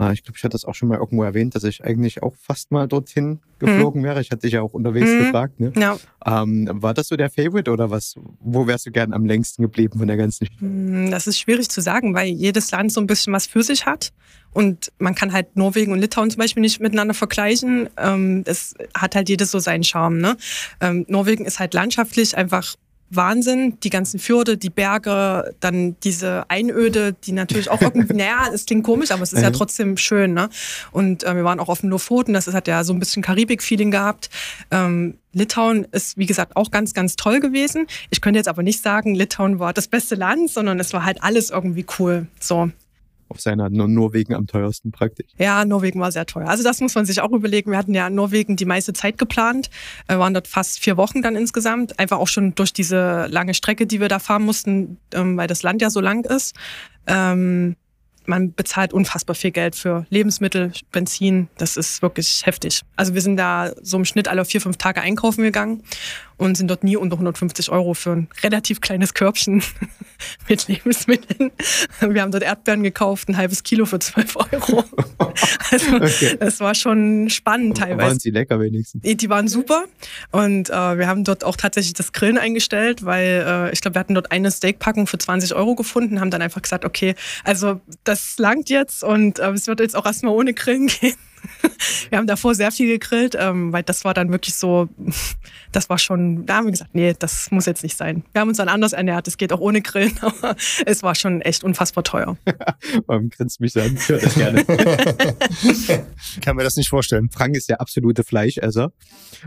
Äh, Ich glaube, ich hatte das auch schon mal irgendwo erwähnt, dass ich eigentlich auch fast mal dorthin geflogen wäre. Ich hatte dich ja auch unterwegs Mhm. gefragt. Ne? Ja, Ähm, war das so der Favorite oder was? Wo wärst du gern am längsten geblieben von der ganzen? Mm, Das ist schwierig zu sagen, weil jedes Land so ein bisschen was für sich hat. Und man kann halt Norwegen und Litauen zum Beispiel nicht miteinander vergleichen. Ähm, Es hat halt jedes so seinen Charme. Ne? Ähm, Norwegen ist halt landschaftlich einfach Wahnsinn. Die ganzen Fjorde, die Berge, dann diese Einöde, die natürlich auch irgendwie, naja, es klingt komisch, aber es ist ja trotzdem schön. Ne? Und äh, wir waren auch auf dem Lofoten, das ist- hat ja so ein bisschen Karibik-Feeling gehabt. Ähm, Litauen ist, wie gesagt, auch ganz, ganz toll gewesen. Ich könnte jetzt aber nicht sagen, Litauen war das beste Land, sondern es war halt alles irgendwie cool. So. Auf seiner Nor- Norwegen am teuersten praktisch. Ja, Norwegen war sehr teuer. Also das muss man sich auch überlegen. Wir hatten ja in Norwegen die meiste Zeit geplant, Wir waren dort fast vier Wochen dann insgesamt. Einfach auch schon durch diese lange Strecke, die wir da fahren mussten, ähm, weil das Land ja so lang ist. Ähm, man bezahlt unfassbar viel Geld für Lebensmittel, Benzin. Das ist wirklich heftig. Also wir sind da so im Schnitt alle vier, fünf Tage einkaufen gegangen. Und sind dort nie unter 150 Euro für ein relativ kleines Körbchen mit Lebensmitteln. Wir haben dort Erdbeeren gekauft, ein halbes Kilo für 12 Euro. Also Okay. das war schon spannend teilweise. Waren sie lecker wenigstens? Die waren super und äh, wir haben dort auch tatsächlich das Grillen eingestellt, weil äh, ich glaube, wir hatten dort eine Steakpackung für 20 Euro gefunden, haben dann einfach gesagt, okay, also das langt jetzt und äh, es wird jetzt auch erstmal ohne Grillen gehen. Wir haben davor sehr viel gegrillt, ähm, weil das war dann wirklich so, das war schon, da haben wir gesagt, nee, das muss jetzt nicht sein. Wir haben uns dann anders ernährt, es geht auch ohne Grillen, aber es war schon echt unfassbar teuer. Warum grinst mich an? Ich höre das gerne. Ich kann mir das nicht vorstellen. Frank ist der absolute Fleischesser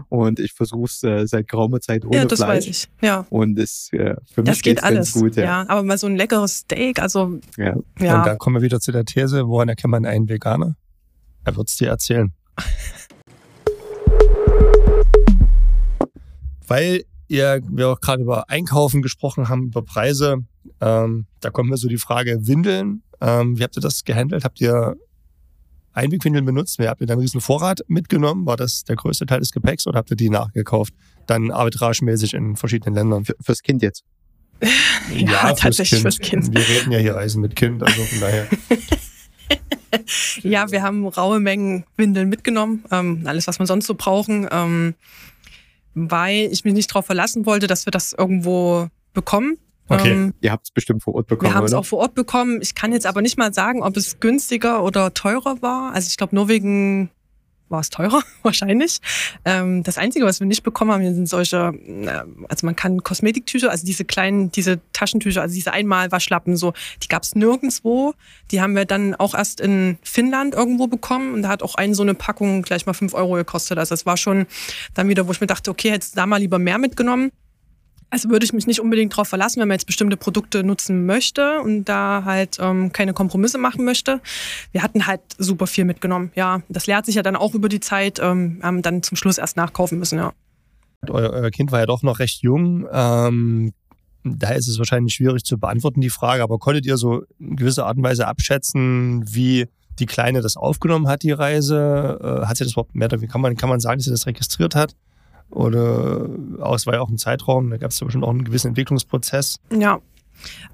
und ich versuche es äh, seit geraumer Zeit ohne ja, das Fleisch. weiß ich. Ja. Und es, äh, für mich Das geht geht's alles. ganz gut. ja. Ja. aber mal so ein leckeres Steak, also Ja. ja. Und da kommen wir wieder zu der These, woran erkennt man einen Veganer? Er wird's dir erzählen. Weil ihr, wir auch gerade über Einkaufen gesprochen haben, über Preise, ähm, da kommt mir so die Frage, Windeln, ähm, wie habt ihr das gehandelt? Habt ihr Einwegwindeln benutzt? Habt ihr da einen riesen Vorrat mitgenommen? War das der größte Teil des Gepäcks oder habt ihr die nachgekauft? Dann arbitragemäßig in verschiedenen Ländern? Für, fürs Kind jetzt. Ja, tatsächlich fürs Kind. Wir reden ja hier Reisen mit Kind, also von daher. Ja, wir haben raue Mengen Windeln mitgenommen, ähm, alles, was wir sonst so brauchen, ähm, weil ich mich nicht darauf verlassen wollte, dass wir das irgendwo bekommen. Okay. Ähm, Ihr habt es bestimmt vor Ort bekommen, wir haben es auch vor Ort bekommen. Ich kann jetzt aber nicht mal sagen, ob es günstiger oder teurer war. Also ich glaube, Norwegen war es teurer, wahrscheinlich. Ähm, das Einzige, was wir nicht bekommen haben, sind solche, äh, also man kann Kosmetiktücher, also diese kleinen, diese Taschentücher, also diese Einmalwaschlappen, so, die gab es nirgendwo. Die haben wir dann auch erst in Finnland irgendwo bekommen und da hat auch eine so eine Packung gleich mal fünf Euro gekostet. Also das war schon dann wieder, wo ich mir dachte, okay, hättest du da mal lieber mehr mitgenommen. Also würde ich mich nicht unbedingt darauf verlassen, wenn man jetzt bestimmte Produkte nutzen möchte und da halt ähm, keine Kompromisse machen möchte. Wir hatten halt super viel mitgenommen. Ja, das lehrt sich ja dann auch über die Zeit. Ähm, haben dann zum Schluss erst nachkaufen müssen. Ja. Euer, Kind war ja doch noch recht jung. Ähm, da ist es wahrscheinlich schwierig zu beantworten, die Frage. Aber konntet ihr so in gewisser Art und Weise abschätzen, wie die Kleine das aufgenommen hat, die Reise? Äh, hat sie das überhaupt mehr, wie kann man, kann man sagen, dass sie das registriert hat? Oder auch, es war ja auch ein Zeitraum, da gab es ja bestimmt auch einen gewissen Entwicklungsprozess. Ja.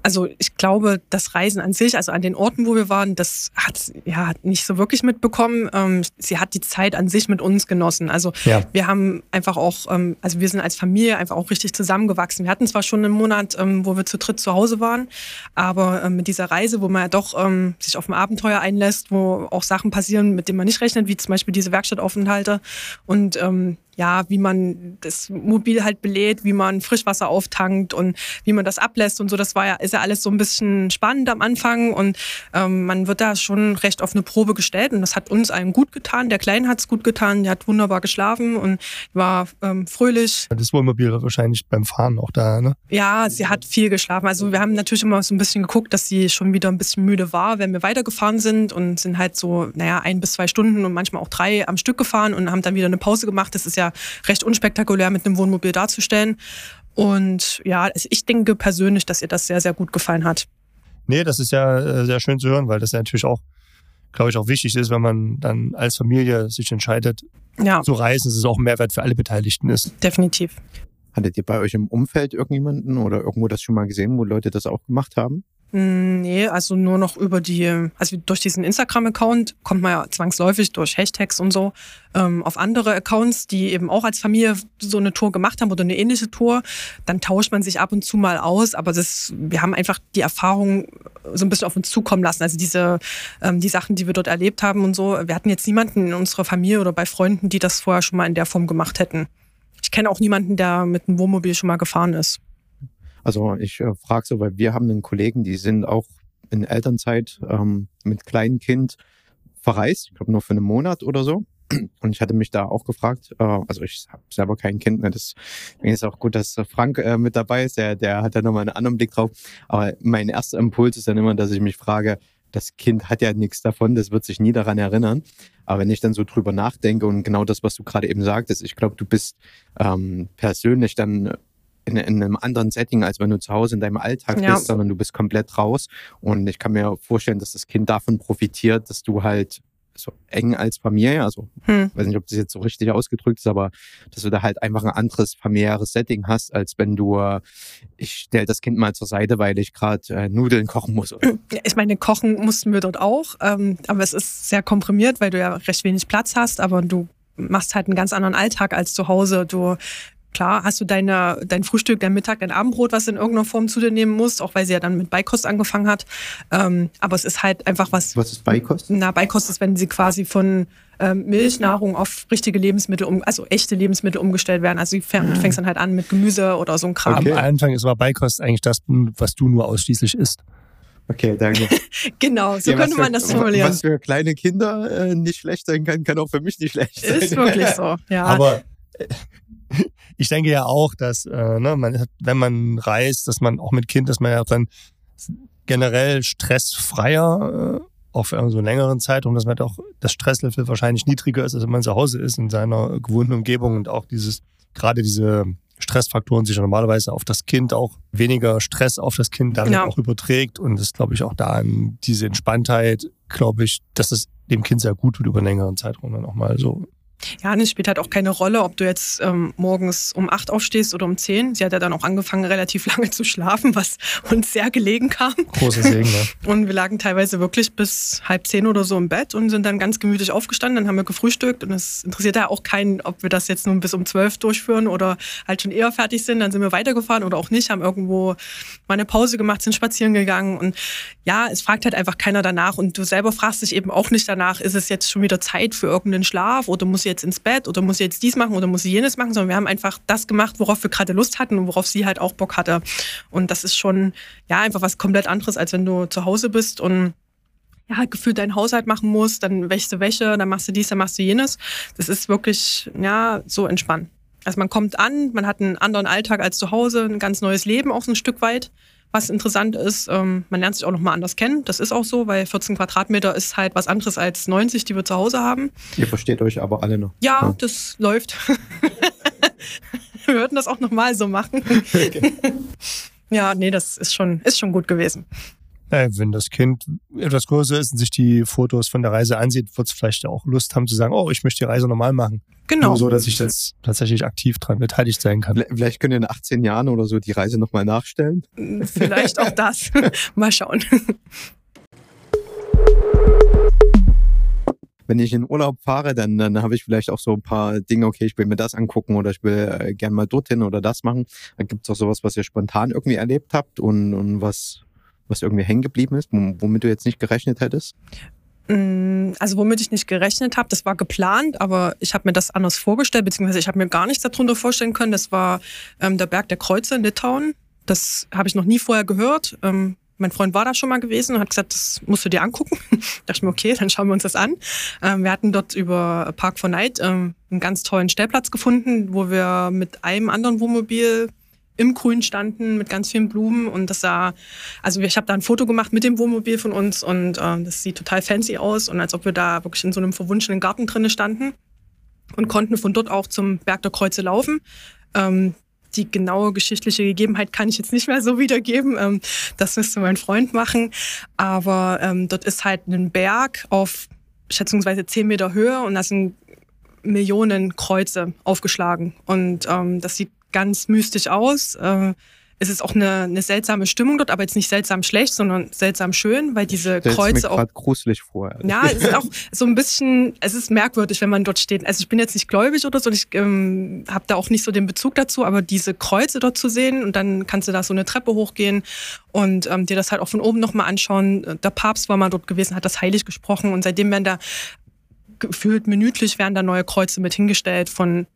Also ich glaube, das Reisen an sich, also an den Orten, wo wir waren, das hat sie ja nicht so wirklich mitbekommen. Ähm, sie hat die Zeit an sich mit uns genossen. Also Ja. wir haben einfach auch, ähm, also wir sind als Familie einfach auch richtig zusammengewachsen. Wir hatten zwar schon einen Monat, ähm, wo wir zu dritt zu Hause waren, aber ähm, mit dieser Reise, wo man ja doch ähm, sich auf ein Abenteuer einlässt, wo auch Sachen passieren, mit denen man nicht rechnet, wie zum Beispiel diese Werkstattaufenthalte und ähm, ja, wie man das Mobil halt belädt, wie man Frischwasser auftankt und wie man das ablässt und so. Das war ja, ist ja alles so ein bisschen spannend am Anfang und ähm, man wird da schon recht auf eine Probe gestellt und das hat uns allen gut getan. Der Kleine hat es gut getan, der hat wunderbar geschlafen und war ähm, fröhlich. Das Wohnmobil war wahrscheinlich beim Fahren auch da, ne? Ja, sie hat viel geschlafen. Also wir haben natürlich immer so ein bisschen geguckt, dass sie schon wieder ein bisschen müde war, wenn wir weitergefahren sind und sind halt so, naja, ein bis zwei Stunden und manchmal auch drei am Stück gefahren und haben dann wieder eine Pause gemacht. Das ist ja recht unspektakulär mit einem Wohnmobil darzustellen. Und ja, ich denke persönlich, dass ihr das sehr, sehr gut gefallen hat. Nee, das ist ja äh, sehr schön zu hören, weil das ja natürlich auch, glaube ich, auch wichtig ist, wenn man dann als Familie sich entscheidet, Ja, zu reisen, dass es auch ein Mehrwert für alle Beteiligten ist. definitiv. Hattet ihr bei euch im Umfeld irgendjemanden oder irgendwo das schon mal gesehen, wo Leute das auch gemacht haben? Mm, Nee, also nur noch über die, also durch diesen Instagram-Account kommt man ja zwangsläufig durch Hashtags und so ähm, auf andere Accounts, die eben auch als Familie so eine Tour gemacht haben oder eine ähnliche Tour. Dann tauscht man sich ab und zu mal aus, aber das, wir haben einfach die Erfahrung so ein bisschen auf uns zukommen lassen. Also diese, ähm, die Sachen, die wir dort erlebt haben und so. Wir hatten jetzt niemanden in unserer Familie oder bei Freunden, die das vorher schon mal in der Form gemacht hätten. Ich kenne auch niemanden, der mit einem Wohnmobil schon mal gefahren ist. Also ich äh, frage so, weil wir haben einen Kollegen, die sind auch in Elternzeit ähm, mit kleinem Kind verreist, ich glaube nur für einen Monat oder so. Und ich hatte mich da auch gefragt, äh, also ich habe selber kein Kind, ne, deswegen ist auch gut, dass äh, Frank äh, mit dabei ist, der, der hat da nochmal einen anderen Blick drauf. Aber mein erster Impuls ist dann immer, dass ich mich frage, das Kind hat ja nichts davon, das wird sich nie daran erinnern. Aber wenn ich dann so drüber nachdenke und genau das, was du gerade eben sagtest, ich glaube, du bist ähm, persönlich dann in, in einem anderen Setting, als wenn du zu Hause in deinem Alltag Ja. bist, sondern du bist komplett raus. Und ich kann mir vorstellen, dass das Kind davon profitiert, dass du halt so eng als Familie. Also, Hm. weiß nicht, ob das jetzt so richtig ausgedrückt ist, aber dass du da halt einfach ein anderes familiäres Setting hast, als wenn du, äh, ich stell das Kind mal zur Seite, weil ich gerade äh, Nudeln kochen muss. Ja, Ich meine, kochen mussten wir dort auch, ähm, aber es ist sehr komprimiert, weil du ja recht wenig Platz hast, aber du machst halt einen ganz anderen Alltag als zu Hause. Du Klar, hast du deine, dein Frühstück, dein Mittag, dein Abendbrot, was du in irgendeiner Form zu dir nehmen musst, auch weil sie ja dann mit Beikost angefangen hat. Ähm, aber es ist halt einfach was, Was ist Beikost? na, Beikost ist, wenn sie quasi von ähm, Milchnahrung auf richtige Lebensmittel, um, also echte Lebensmittel umgestellt werden. Also du fäng- fängst dann halt an mit Gemüse oder so ein Kram. Okay. Am Anfang ist aber Beikost eigentlich das, was du nur ausschließlich isst. Okay, danke. Genau, so Ja, könnte für- man das formulieren. Was für kleine Kinder äh, nicht schlecht sein kann, kann auch für mich nicht schlecht sein. Ist wirklich so, ja. Aber ich denke ja auch, dass äh, ne, man, wenn man reist, dass man auch mit Kind, dass man ja dann generell stressfreier, äh, auch für so einen längeren Zeitraum, dass man halt auch das Stresslevel wahrscheinlich niedriger ist, als wenn man zu Hause ist in seiner gewohnten Umgebung und auch dieses, gerade diese Stressfaktoren sich ja normalerweise auf das Kind auch weniger Stress auf das Kind damit Ja. auch überträgt und das glaube ich auch da an diese Entspanntheit, glaube ich, dass es dem Kind sehr gut tut über einen längeren Zeitraum dann auch mal so Ja, und es spielt halt auch keine Rolle, ob du jetzt ähm, morgens um acht aufstehst oder um zehn. Sie hat ja dann auch angefangen, relativ lange zu schlafen, was uns sehr gelegen kam. großer Segen. Ne? Und wir lagen teilweise wirklich bis halb zehn oder so im Bett und sind dann ganz gemütlich aufgestanden. Dann haben wir gefrühstückt und es interessiert ja auch keinen, ob wir das jetzt nun bis um zwölf durchführen oder halt schon eher fertig sind. Dann sind wir weitergefahren oder auch nicht, haben irgendwo mal eine Pause gemacht, sind spazieren gegangen. Und ja, es fragt halt einfach keiner danach. Und du selber fragst dich eben auch nicht danach, ist es jetzt schon wieder Zeit für irgendeinen Schlaf oder muss sie jetzt ins Bett oder muss jetzt dies machen oder muss sie jenes machen, sondern wir haben einfach das gemacht, worauf wir gerade Lust hatten und worauf sie halt auch Bock hatte. Und das ist schon, ja, einfach was komplett anderes, als wenn du zu Hause bist und ja, halt gefühlt deinen Haushalt machen musst, dann wäschst du Wäsche, dann machst du dies, dann machst du jenes. Das ist wirklich, ja, so entspannt. Also man kommt an, man hat einen anderen Alltag als zu Hause, ein ganz neues Leben auch so ein Stück weit, was interessant ist. Ähm, man lernt sich auch nochmal anders kennen. Das ist auch so, weil 14 Quadratmeter ist halt was anderes als 90, die wir zu Hause haben. Ihr versteht euch aber alle noch. Ja, Ja. das läuft. wir würden das auch nochmal so machen. Ja, nee, das ist schon, ist schon gut gewesen. Äh, wenn das Kind etwas größer ist und sich die Fotos von der Reise ansieht, wird es vielleicht auch Lust haben zu sagen, oh, ich möchte die Reise normal machen. Genau. Nur so, dass ich jetzt tatsächlich aktiv dran beteiligt sein kann. Vielleicht- Vielleicht könnt ihr in 18 Jahren oder so die Reise nochmal nachstellen. Vielleicht auch das. Mal schauen. Wenn ich in Urlaub fahre, dann, dann habe ich vielleicht auch so ein paar Dinge, okay, ich will mir das angucken oder ich will äh, gern mal dorthin oder das machen. Dann gibt es auch sowas, was ihr spontan irgendwie erlebt habt und, und was, was irgendwie hängen geblieben ist, wom- womit du jetzt nicht gerechnet hättest. Mm, Also womit ich nicht gerechnet habe, das war geplant, aber ich habe mir das anders vorgestellt, beziehungsweise ich habe mir gar nichts darunter vorstellen können. Das war ähm, der Berg der Kreuze in Litauen. Das habe ich noch nie vorher gehört. Ähm, mein Freund war da schon mal gewesen und hat gesagt, das musst du dir angucken. dachte ich mir, okay, dann schauen wir uns das an. Ähm, wir hatten dort über Park for Night ähm, einen ganz tollen Stellplatz gefunden, wo wir mit einem anderen Wohnmobil im Grün standen mit ganz vielen Blumen und das sah, also ich habe da ein Foto gemacht mit dem Wohnmobil von uns und ähm, das sieht total fancy aus und als ob wir da wirklich in so einem verwunschenen Garten drinne standen und konnten von dort auch zum Berg der Kreuze laufen. Ähm, die genaue geschichtliche Gegebenheit kann ich jetzt nicht mehr so wiedergeben. Ähm, das müsste mein Freund machen. Aber ähm, dort ist halt ein Berg auf schätzungsweise 10 Meter Höhe und da sind Millionen Kreuze aufgeschlagen. Und ähm, das sieht ganz mystisch aus. Äh, es ist auch eine, eine seltsame Stimmung dort, aber jetzt nicht seltsam schlecht, sondern seltsam schön, weil diese Stellst mir Kreuze auch gerade gruselig vor. ja, es ist auch so ein bisschen, es ist merkwürdig, wenn man dort steht. Also ich bin jetzt nicht gläubig oder so, ich ähm, habe da auch nicht so den Bezug dazu, aber diese Kreuze dort zu sehen und dann kannst du da so eine Treppe hochgehen und ähm, dir das halt auch von oben nochmal anschauen. Der Papst war mal dort gewesen, hat das heilig gesprochen und seitdem werden da gefühlt minütlich werden da neue Kreuze mit hingestellt von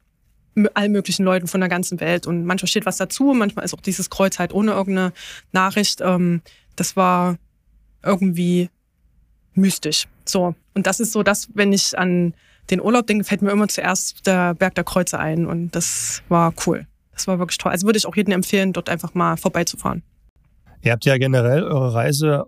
allen möglichen Leuten von der ganzen Welt und manchmal steht was dazu, manchmal ist auch dieses Kreuz halt ohne irgendeine Nachricht. Ähm, das war irgendwie mystisch. So. Und das ist so, dass, wenn ich an den Urlaub denke, fällt mir immer zuerst der Berg der Kreuze ein. Und das war cool. Das war wirklich toll. Also würde ich auch jedem empfehlen, dort einfach mal vorbeizufahren. Ihr habt ja generell eure Reise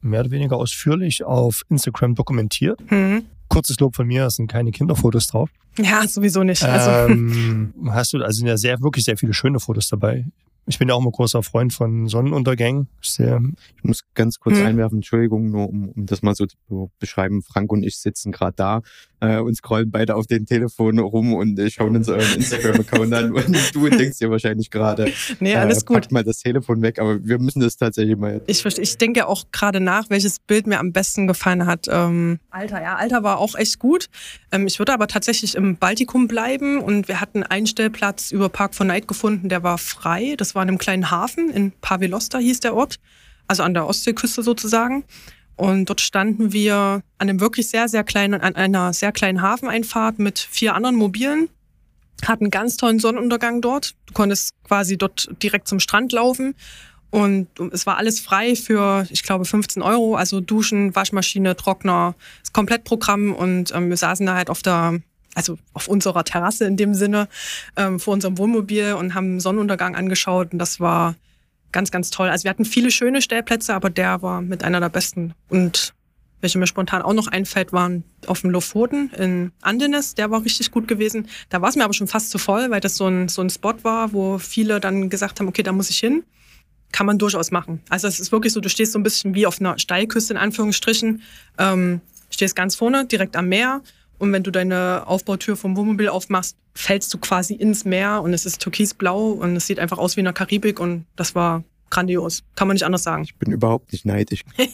mehr oder weniger ausführlich auf Instagram dokumentiert. Mhm. Kurzes Lob von mir, es sind keine Kinderfotos drauf. Ja, sowieso nicht. Also, Ähm, hast du, also sind ja sehr, wirklich sehr viele schöne Fotos dabei. Ich bin ja auch immer großer Freund von Sonnenuntergängen. Sehr Ich muss ganz kurz Hm. einwerfen, Entschuldigung, nur um, um das mal so zu beschreiben. Frank und ich sitzen gerade da äh, und scrollen beide auf den Telefon rum und äh, schauen uns euren Instagram-Account an. Und du denkst dir wahrscheinlich gerade, Nee, alles äh, gut. mal das Telefon weg, aber wir müssen das tatsächlich mal Ich, verste- ich denke auch gerade nach, welches Bild mir am besten gefallen hat. Ähm, Alter, ja, Alter war auch echt gut. Ähm, ich würde aber tatsächlich im Baltikum bleiben und wir hatten einen Stellplatz über Park von Night gefunden, der war frei. Das war in einem kleinen Hafen, in Pavilosta hieß der Ort, also an der Ostseeküste sozusagen. Und dort standen wir an einem wirklich sehr, sehr kleinen, an einer sehr kleinen Hafeneinfahrt mit vier anderen Mobilen hatten ganz tollen Sonnenuntergang dort. Du konntest quasi dort direkt zum Strand laufen. Und es war alles frei für, ich glaube, 15 Euro. Also Duschen, Waschmaschine, Trockner, das Komplettprogramm. Und ähm, wir saßen da halt auf der, also auf unserer Terrasse in dem Sinne, ähm, vor unserem Wohnmobil und haben Sonnenuntergang angeschaut. Und das war ganz, ganz toll. Also wir hatten viele schöne Stellplätze, aber der war mit einer der besten. Und welche mir spontan auch noch einfällt, waren auf dem Lofoten in Andenes. Der war richtig gut gewesen. Da war es mir aber schon fast zu voll, weil das so ein, so ein Spot war, wo viele dann gesagt haben, okay, da muss ich hin. Kann man durchaus machen. Also es ist wirklich so, du stehst so ein bisschen wie auf einer Steilküste in Anführungsstrichen, ähm, stehst ganz vorne, direkt am Meer. Und wenn du deine Aufbautür vom Wohnmobil aufmachst, fällst du quasi ins Meer und es ist türkisblau und es sieht einfach aus wie in der Karibik und das war grandios. Kann man nicht anders sagen. Ich bin überhaupt nicht neidisch.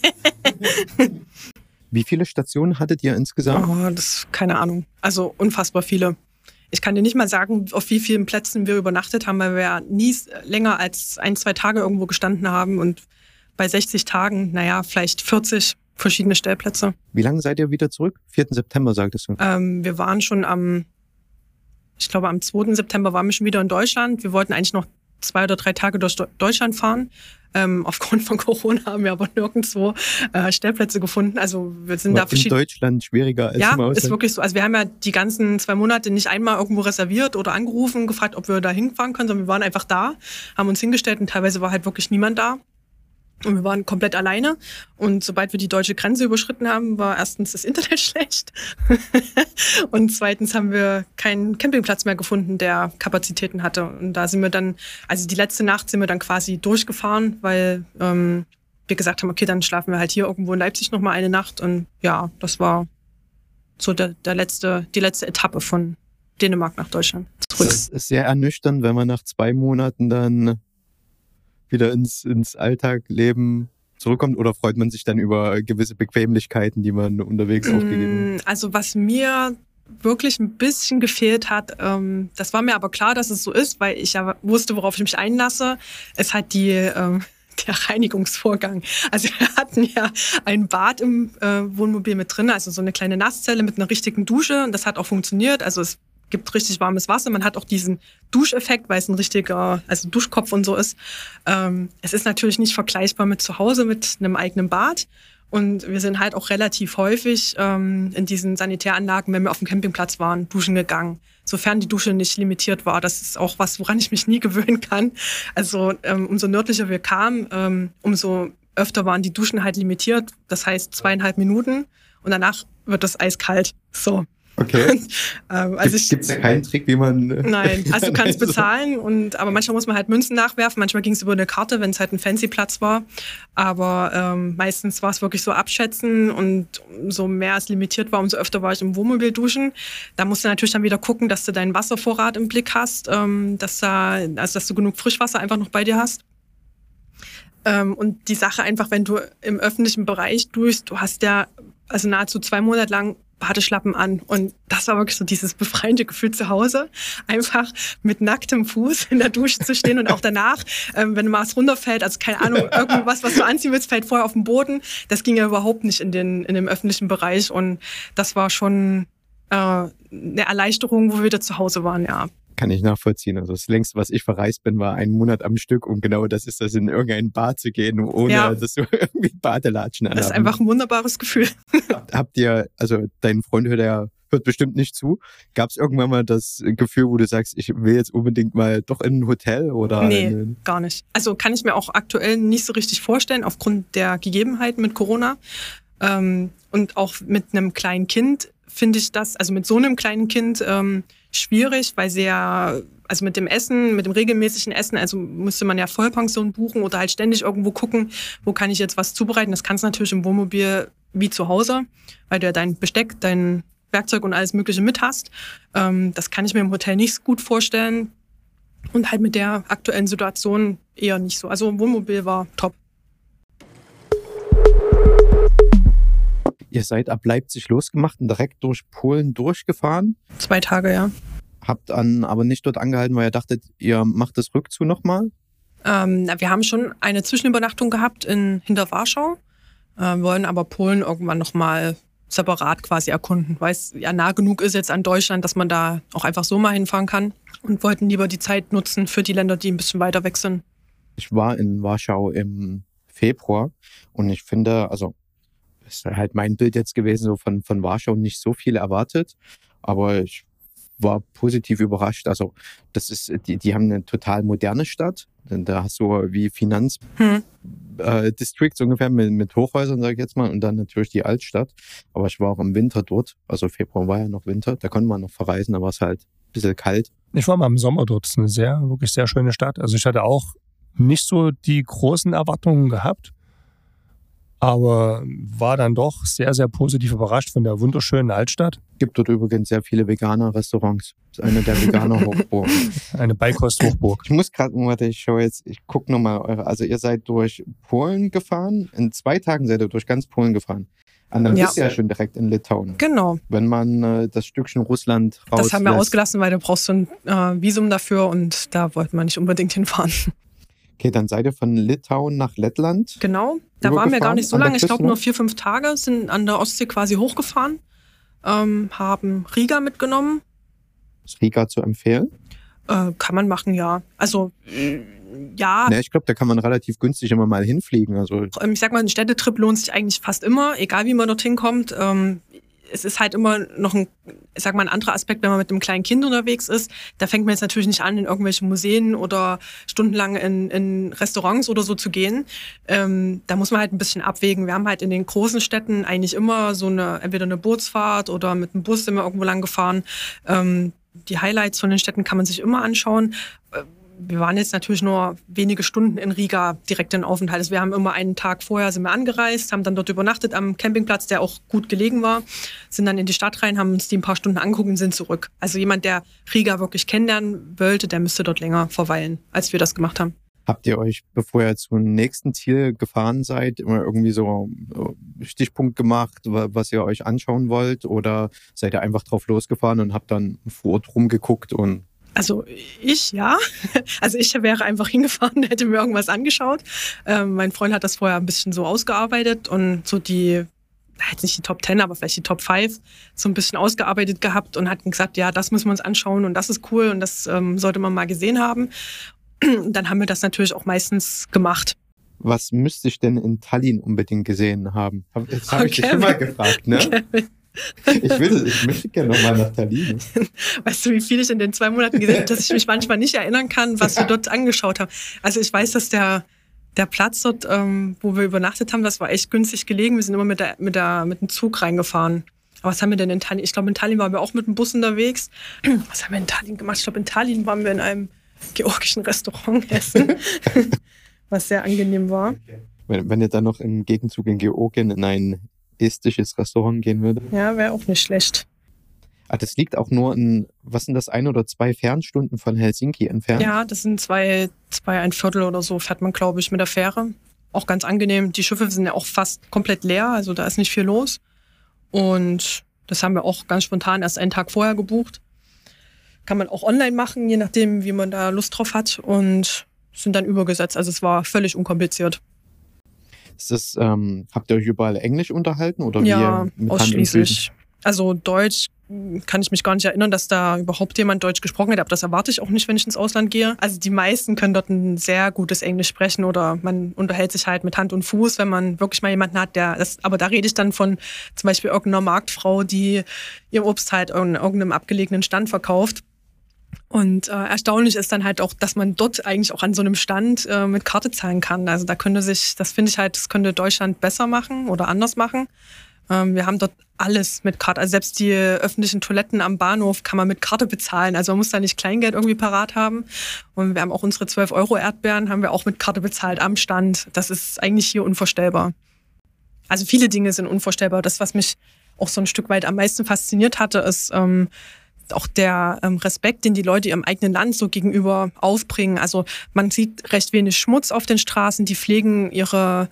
Wie viele Stationen hattet ihr insgesamt? Oh, das keine Ahnung. Also unfassbar viele. Ich kann dir nicht mal sagen, auf wie vielen Plätzen wir übernachtet haben, weil wir ja nie länger als ein, zwei Tage irgendwo gestanden haben und bei 60 Tagen, naja, vielleicht 40 verschiedene Stellplätze. Wie lange seid ihr wieder zurück? 4. September, sagtest du. Ähm, wir waren schon am, ich glaube, am 2. September waren wir schon wieder in Deutschland. Wir wollten eigentlich noch zwei oder drei Tage durch Deutschland fahren. Ähm, aufgrund von Corona haben wir aber nirgendwo äh, Stellplätze gefunden. Also wir sind da in. Deutschland schwieriger als Ja, im Ausland. ist wirklich so. Also wir haben ja die ganzen zwei Monate nicht einmal irgendwo reserviert oder angerufen, gefragt, ob wir da hinfahren können, sondern wir waren einfach da, haben uns hingestellt und teilweise war halt wirklich niemand da. Und wir waren komplett alleine. Und sobald wir die deutsche Grenze überschritten haben, war erstens das Internet schlecht. und zweitens haben wir keinen Campingplatz mehr gefunden, der Kapazitäten hatte. Und da sind wir dann, also die letzte Nacht sind wir dann quasi durchgefahren, weil ähm, wir gesagt haben, okay, dann schlafen wir halt hier irgendwo in Leipzig nochmal eine Nacht. Und ja, das war so der, der letzte, die letzte Etappe von Dänemark nach Deutschland zurück. Das ist sehr ernüchternd, wenn man nach zwei Monaten dann wieder ins, ins Alltagleben zurückkommt oder freut man sich dann über gewisse Bequemlichkeiten, die man unterwegs aufgegeben hat? Also was mir wirklich ein bisschen gefehlt hat, ähm, das war mir aber klar, dass es so ist, weil ich ja wusste, worauf ich mich einlasse, ist halt die ähm, der Reinigungsvorgang. Also wir hatten ja ein Bad im äh, Wohnmobil mit drin, also so eine kleine Nasszelle mit einer richtigen Dusche und das hat auch funktioniert. Also es gibt richtig warmes Wasser. Man hat auch diesen Duscheffekt, weil es ein richtiger, also Duschkopf und so ist. Ähm, es ist natürlich nicht vergleichbar mit zu Hause mit einem eigenen Bad. Und wir sind halt auch relativ häufig ähm, in diesen Sanitäranlagen, wenn wir auf dem Campingplatz waren, duschen gegangen. Sofern die Dusche nicht limitiert war. Das ist auch was, woran ich mich nie gewöhnen kann. Also ähm, umso nördlicher wir kamen, ähm, umso öfter waren die Duschen halt limitiert. Das heißt zweieinhalb Minuten und danach wird das eiskalt. So. Okay. ähm, also Gibt es da keinen Trick, wie man. äh, Nein, also du kannst so- bezahlen und aber manchmal muss man halt Münzen nachwerfen, manchmal ging es über eine Karte, wenn es halt ein fancy Platz war. Aber ähm, meistens war es wirklich so abschätzen und umso mehr es limitiert war, umso öfter war ich im Wohnmobil duschen. Da musst du natürlich dann wieder gucken, dass du deinen Wasservorrat im Blick hast, ähm, dass da, also dass du genug Frischwasser einfach noch bei dir hast. Ähm, und die Sache einfach, wenn du im öffentlichen Bereich duschst, du hast ja also nahezu zwei Monate lang Badeschlappen an. Und das war wirklich so dieses befreiende Gefühl zu Hause. Einfach mit nacktem Fuß in der Dusche zu stehen und auch danach, ähm, wenn mal was runterfällt, also keine Ahnung, irgendwas, was du anziehen willst, fällt vorher auf den Boden. Das ging ja überhaupt nicht in, den, in dem öffentlichen Bereich. Und das war schon äh, eine Erleichterung, wo wir wieder zu Hause waren, ja. Kann ich nachvollziehen. Also das längste, was ich verreist bin, war einen Monat am Stück und genau das ist das, in irgendein Bad zu gehen, ohne Ja. dass du irgendwie Badelatschen Das ist anhaben einfach ein wunderbares Gefühl. Habt ihr, also dein Freund hört ja hört bestimmt nicht zu. Gab es irgendwann mal das Gefühl, wo du sagst, ich will jetzt unbedingt mal doch in ein Hotel oder Nee, gar nicht. Also kann ich mir auch aktuell nicht so richtig vorstellen, aufgrund der Gegebenheiten mit Corona. Ähm, und auch mit einem kleinen Kind finde ich das, also mit so einem kleinen Kind, ähm, schwierig, weil sie ja, also mit dem Essen, mit dem regelmäßigen Essen, also müsste man ja Vollpension buchen oder halt ständig irgendwo gucken, wo kann ich jetzt was zubereiten. Das kannst du natürlich im Wohnmobil wie zu Hause, weil du ja dein Besteck, dein Werkzeug und alles Mögliche mit hast. Ähm, das kann ich mir im Hotel nicht gut vorstellen. Und halt mit der aktuellen Situation eher nicht so. Also Wohnmobil war top. Ihr seid ab Leipzig losgemacht und direkt durch Polen durchgefahren. Zwei Tage, ja. Habt dann aber nicht dort angehalten, weil ihr dachtet, ihr macht das Rückzug nochmal? Ähm, na, wir haben schon eine Zwischenübernachtung gehabt in hinter Warschau, äh, wollen aber Polen irgendwann nochmal separat quasi erkunden, weil es ja nah genug ist jetzt an Deutschland, dass man da auch einfach so mal hinfahren kann und wollten lieber die Zeit nutzen für die Länder, die ein bisschen weiter weg sind. Ich war in Warschau im Februar und ich finde, also ist halt mein Bild jetzt gewesen, so von, von Warschau nicht so viel erwartet, aber ich war positiv überrascht. Also das ist, die, die haben eine total moderne Stadt. Denn da hast du wie Finanzdistricts Hm. äh, ungefähr mit, mit Hochhäusern, sage ich jetzt mal, und dann natürlich die Altstadt. Aber ich war auch im Winter dort. Also Februar war ja noch Winter. Da konnte man noch verreisen, da war es halt ein bisschen kalt. Ich war mal im Sommer dort. Das ist eine sehr, wirklich sehr schöne Stadt. Also ich hatte auch nicht so die großen Erwartungen gehabt, aber war dann doch sehr, sehr positiv überrascht von der wunderschönen Altstadt. Gibt dort übrigens sehr viele Veganer-Restaurants. Das ist eine der Veganer-Hochburgen. Eine Beikost-Hochburg. Ich muss gerade, warte, ich schaue jetzt, ich gucke nochmal eure, also ihr seid durch Polen gefahren, in zwei Tagen seid ihr durch ganz Polen gefahren. Und dann Ja. bist du ja schon direkt in Litauen. Genau. Wenn man äh, das Stückchen Russland raus Das haben wir ausgelassen, weil du brauchst so ein äh, Visum dafür und da wollten wir nicht unbedingt hinfahren. Okay, dann seid ihr von Litauen nach Lettland. Genau. Da waren wir gar nicht so lange. Ich glaube noch? nur vier, fünf Tage, sind an der Ostsee quasi hochgefahren, ähm, haben Riga mitgenommen. Ist Riga zu empfehlen? Äh, kann man machen, ja. Also äh, ja, Ne, ich glaube, da kann man relativ günstig immer mal hinfliegen. Also ich sag mal, ein Städtetrip lohnt sich eigentlich fast immer, egal wie man dorthin kommt. Ähm, es ist halt immer noch ein, ich sag mal, ein anderer Aspekt, wenn man mit einem kleinen Kind unterwegs ist. Da fängt man jetzt natürlich nicht an, in irgendwelche Museen oder stundenlang in, in Restaurants oder so zu gehen. Ähm, da muss man halt ein bisschen abwägen. Wir haben halt in den großen Städten eigentlich immer so eine, entweder eine Bootsfahrt oder mit dem Bus sind wir irgendwo lang gefahren. Ähm, die Highlights von den Städten kann man sich immer anschauen. Äh, wir waren jetzt natürlich nur wenige Stunden in Riga direkt in Aufenthalt. Also wir haben immer einen Tag vorher sind wir angereist, haben dann dort übernachtet am Campingplatz, der auch gut gelegen war, sind dann in die Stadt rein, haben uns die ein paar Stunden angeguckt und sind zurück. Also jemand, der Riga wirklich kennenlernen wollte, der müsste dort länger verweilen, als wir das gemacht haben. habt ihr euch, bevor ihr zum nächsten Ziel gefahren seid, immer irgendwie so Stichpunkt gemacht, wa- was ihr euch anschauen wollt? Oder seid ihr einfach drauf losgefahren und habt dann vor Ort rumgeguckt und Also ich ja. Also ich wäre einfach hingefahren, hätte mir irgendwas angeschaut. Ähm, mein Freund hat das vorher ein bisschen so ausgearbeitet und so die, jetzt nicht die Top 10, aber vielleicht die Top 5 so ein bisschen ausgearbeitet gehabt und hat gesagt, ja, das müssen wir uns anschauen und das ist cool und das ähm, sollte man mal gesehen haben. Dann haben wir das natürlich auch meistens gemacht. was müsste ich denn in Tallinn unbedingt gesehen haben? Hab- Das habe ich dich Okay. schon mal gefragt, ne? Ich, will, ich möchte gerne nochmal nach Tallinn. Weißt du, wie viel ich in den zwei Monaten gesehen habe, dass ich mich manchmal nicht erinnern kann, was wir dort angeschaut haben. Also ich weiß, dass der, der Platz dort, ähm, wo wir übernachtet haben, das war echt günstig gelegen. Wir sind immer mit, der, mit, der, mit dem Zug reingefahren. Aber was haben wir denn in Tallinn? Ich glaube, in Tallinn waren wir auch mit dem Bus unterwegs. Was haben wir in Tallinn gemacht? Ich glaube, in Tallinn waren wir in einem georgischen Restaurant essen, was sehr angenehm war. Wenn, wenn ihr dann noch im Gegenzug in Georgien in ein estisches Restaurant gehen würdet. Ja, wäre auch nicht schlecht. Ah, das liegt auch nur in, was sind das, ein oder zwei Fernstunden von Helsinki entfernt? Ja, das sind zwei, zwei, ein Viertel oder so fährt man, glaube ich, mit der Fähre. Auch ganz angenehm. Die Schiffe sind ja auch fast komplett leer, also da ist nicht viel los. Und das haben wir auch ganz spontan erst einen Tag vorher gebucht. Kann man auch online machen, je nachdem, wie man da Lust drauf hat. Und sind dann übergesetzt. Also es war völlig unkompliziert. Ist das, ähm, habt ihr euch überall Englisch unterhalten oder ja, wie ausschließlich. Also Deutsch mh, kann ich mich gar nicht erinnern, dass da überhaupt jemand Deutsch gesprochen hat, aber das erwarte ich auch nicht, wenn ich ins Ausland gehe. Also die meisten können dort ein sehr gutes Englisch sprechen oder man unterhält sich halt mit Hand und Fuß, wenn man wirklich mal jemanden hat, der das, aber da rede ich dann von zum Beispiel irgendeiner Marktfrau, die ihr Obst halt in irgendeinem abgelegenen Stand verkauft. Und äh, erstaunlich ist dann halt auch, dass man dort eigentlich auch an so einem Stand äh, mit Karte zahlen kann. Also da könnte sich, das finde ich halt, das könnte Deutschland besser machen oder anders machen. Ähm, wir haben dort alles mit Karte. Also selbst die öffentlichen Toiletten am Bahnhof kann man mit Karte bezahlen. Also man muss da nicht Kleingeld irgendwie parat haben. Und wir haben auch unsere 12 Euro Erdbeeren, haben wir auch mit Karte bezahlt am Stand. Das ist eigentlich hier unvorstellbar. Also viele Dinge sind unvorstellbar. Das, was mich auch so ein Stück weit am meisten fasziniert hatte, ist ähm, auch der ähm, Respekt, den die Leute ihrem eigenen Land so gegenüber aufbringen. Also man sieht recht wenig Schmutz auf den Straßen, die pflegen ihre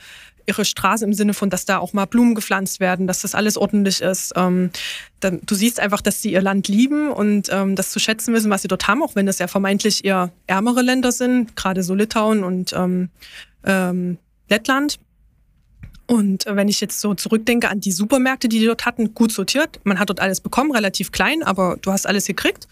ihre Straße im Sinne von, dass da auch mal Blumen gepflanzt werden, dass das alles ordentlich ist. Ähm, dann, du siehst einfach, dass sie ihr Land lieben und ähm, das zu schätzen wissen, was sie dort haben, auch wenn das ja vermeintlich eher ärmere Länder sind, gerade so Litauen und ähm, ähm, Lettland. Und wenn ich jetzt so zurückdenke an die Supermärkte, die die dort hatten, gut sortiert. Man hat dort alles bekommen, relativ klein, aber du hast alles gekriegt.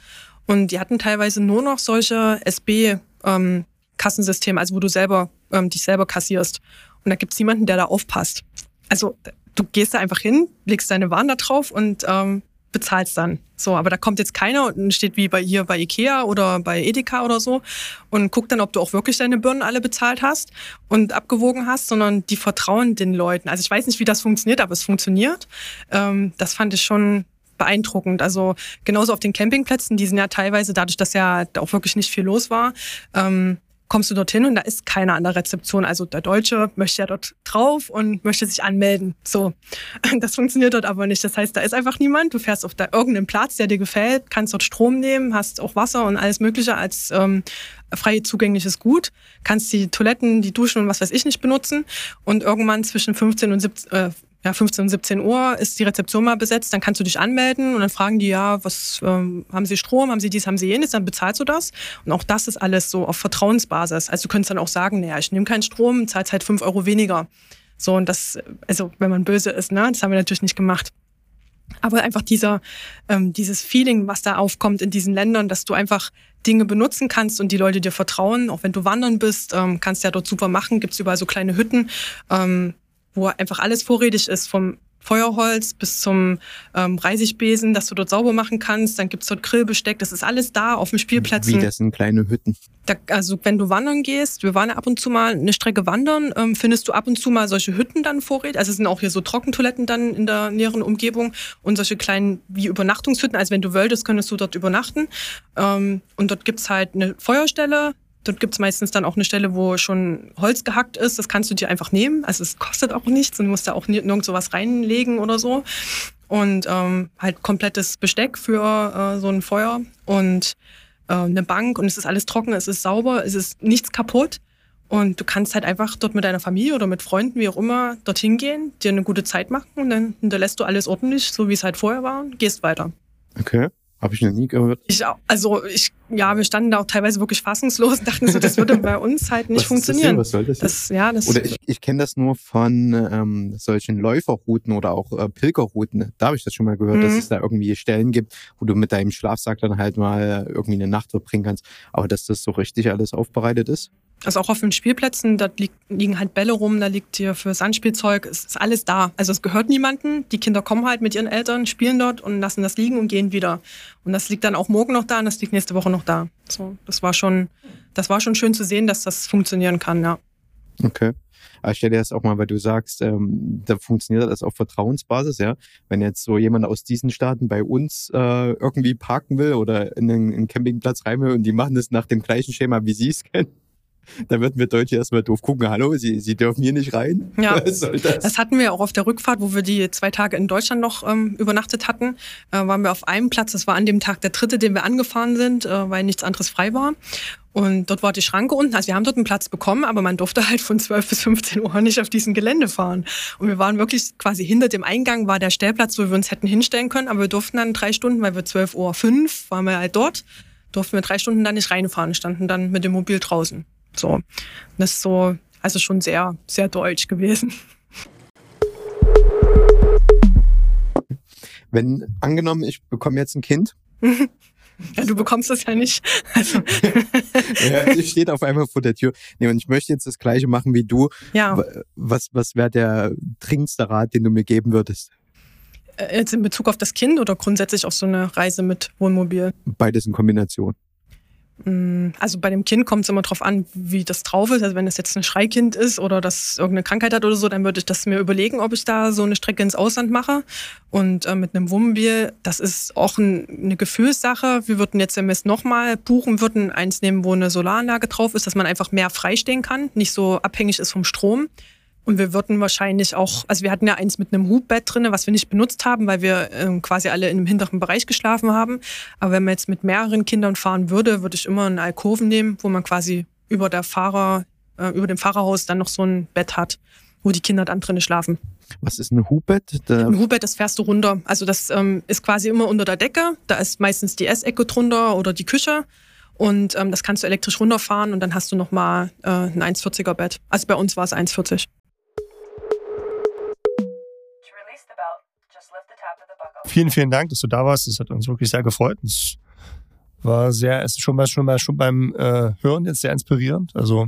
Und die hatten teilweise nur noch solche SB-Kassensysteme, ähm, also wo du selber ähm, dich selber kassierst. Und da gibt es niemanden, der da aufpasst. Also du gehst da einfach hin, legst deine Waren da drauf und ähm, bezahlst dann. So, aber da kommt jetzt keiner und steht wie bei hier bei Ikea oder bei Edeka oder so und guckt dann, ob du auch wirklich deine Birnen alle bezahlt hast und abgewogen hast, sondern die vertrauen den Leuten. Also ich weiß nicht, wie das funktioniert, aber es funktioniert. Ähm, das fand ich schon beeindruckend. Also genauso auf den Campingplätzen, die sind ja teilweise dadurch, dass ja auch wirklich nicht viel los war, ähm, kommst du dorthin und da ist keiner an der Rezeption. Also der Deutsche möchte ja dort drauf und möchte sich anmelden. So, das funktioniert dort aber nicht. Das heißt, da ist einfach niemand. Du fährst auf da irgendeinen Platz, der dir gefällt, kannst dort Strom nehmen, hast auch Wasser und alles Mögliche als ähm, frei zugängliches Gut, kannst die Toiletten, die Duschen und was weiß ich nicht benutzen und irgendwann zwischen 15 und 17, äh, ja, 15 und 17 Uhr ist die Rezeption mal besetzt, dann kannst du dich anmelden und dann fragen die, ja, was ähm, haben sie Strom, haben sie dies, haben sie jenes, dann bezahlst du das. Und auch das ist alles so auf Vertrauensbasis. Also du könntest dann auch sagen, naja, ich nehme keinen Strom, zahlst halt 5 Euro weniger. So, und das, also wenn man böse ist, ne, das haben wir natürlich nicht gemacht. Aber einfach dieser, ähm, dieses Feeling, was da aufkommt in diesen Ländern, dass du einfach Dinge benutzen kannst und die Leute dir vertrauen. Auch wenn du wandern bist, ähm, kannst du ja dort super machen. Gibt es überall so kleine Hütten. Ähm, wo einfach alles vorrätig ist, vom Feuerholz bis zum ähm, Reisigbesen, dass du dort sauber machen kannst. Dann gibt's dort Grillbesteck, das ist alles da auf dem Spielplatz. Wie, das sind kleine Hütten? Da, also wenn du wandern gehst, wir waren ja ab und zu mal eine Strecke wandern, ähm, findest du ab und zu mal solche Hütten dann vorrätig. Also es sind auch hier so Trockentoiletten dann in der näheren Umgebung und solche kleinen wie Übernachtungshütten. Also wenn du wolltest, könntest du dort übernachten. Ähm, und dort gibt's halt eine Feuerstelle, Dort gibt es meistens dann auch eine Stelle, wo schon Holz gehackt ist. Das kannst du dir einfach nehmen. Also es kostet auch nichts und du musst da auch nirgend sowas reinlegen oder so. Und ähm, halt komplettes Besteck für äh, so ein Feuer und äh, eine Bank und es ist alles trocken, es ist sauber, es ist nichts kaputt. Und du kannst halt einfach dort mit deiner Familie oder mit Freunden, wie auch immer, dorthin gehen, dir eine gute Zeit machen und dann hinterlässt du alles ordentlich, so wie es halt vorher war, und gehst weiter. Okay. Habe ich noch nie gehört. Ich auch, also ich, ja, wir standen da auch teilweise wirklich fassungslos und dachten so, das würde bei uns halt nicht Was funktionieren. Was soll das? das ja, das oder ich, ich kenne das nur von ähm, solchen Läuferrouten oder auch äh, Pilgerrouten. Da habe ich das schon mal gehört, Mhm. dass es da irgendwie Stellen gibt, wo du mit deinem Schlafsack dann halt mal irgendwie eine Nacht verbringen kannst. Aber dass das so richtig alles aufbereitet ist. Also auch auf den Spielplätzen, da lieg, liegen halt Bälle rum, da liegt hier für Sandspielzeug, es ist alles da. Also es gehört niemandem. Die Kinder kommen halt mit ihren Eltern, spielen dort und lassen das liegen und gehen wieder. Und das liegt dann auch morgen noch da und das liegt nächste Woche noch da. So, das war schon, das war schon schön zu sehen, dass das funktionieren kann, ja. Okay. Aber ich stell dir das auch mal, weil du sagst, ähm, da funktioniert das auf Vertrauensbasis, ja. Wenn jetzt so jemand aus diesen Staaten bei uns äh, irgendwie parken will oder in einen, in einen Campingplatz rein will und die machen das nach dem gleichen Schema, wie sie es kennen, dann würden wir Deutsche erstmal doof gucken, hallo, sie, sie dürfen hier nicht rein. Ja. Was soll das? Das hatten wir auch auf der Rückfahrt, wo wir die zwei Tage in Deutschland noch ähm, übernachtet hatten. Äh, waren wir auf einem Platz, das war an dem Tag der dritte, den wir angefahren sind, äh, weil nichts anderes frei war. Und dort war die Schranke unten. Also wir haben dort einen Platz bekommen, aber man durfte halt von 12 bis 15 Uhr nicht auf diesem Gelände fahren. Und wir waren wirklich quasi hinter dem Eingang war der Stellplatz, wo wir uns hätten hinstellen können, aber wir durften dann drei Stunden, weil wir 12 Uhr fünf waren wir halt dort, durften wir drei Stunden dann nicht reinfahren, standen dann mit dem Mobil draußen. So. Und Das ist so, also schon sehr, sehr deutsch gewesen. Wenn angenommen, ich bekomme jetzt ein Kind, Ja, du bekommst das ja nicht. Also, ja, es steht auf einmal vor der Tür. Nee, und ich möchte jetzt das Gleiche machen wie du. ja, Wa- Was, was wäre der dringendste Rat, den du mir geben würdest? äh, jetzt in Bezug auf das Kind oder grundsätzlich auf so eine Reise mit Wohnmobil? Beides in Kombination. Mm, Also bei dem Kind kommt es immer drauf an, wie das drauf ist. Also wenn es jetzt ein Schreikind ist oder das irgendeine Krankheit hat oder so, dann würde ich das mir überlegen, ob ich da so eine Strecke ins Ausland mache. Und äh, mit einem Wohnmobil, das ist auch ein, eine Gefühlssache. Wir würden jetzt demnächst nochmal buchen, würden eins nehmen, wo eine Solaranlage drauf ist, dass man einfach mehr freistehen kann, nicht so abhängig ist vom Strom. Und wir würden wahrscheinlich auch, also wir hatten ja eins mit einem Hubbett drinne, was wir nicht benutzt haben, weil wir ähm, quasi alle in einem hinteren Bereich geschlafen haben. Aber wenn man jetzt mit mehreren Kindern fahren würde, würde ich immer einen Alkoven nehmen, wo man quasi über der Fahrer, äh, über dem Fahrerhaus dann noch so ein Bett hat, wo die Kinder dann drinnen schlafen. Was ist ein Hubbett? Ein Hubbett, das fährst du runter. Also das ähm, ist quasi immer unter der Decke. Da ist meistens die Essecke drunter oder die Küche. Und ähm, das kannst du elektrisch runterfahren und dann hast du nochmal äh, ein 1,40er Bett. Also bei uns war es 1,40. Vielen, vielen Dank, dass du da warst. Das hat uns wirklich sehr gefreut. Es war sehr, es ist schon mal, schon mal, schon beim äh, Hören jetzt sehr inspirierend. Also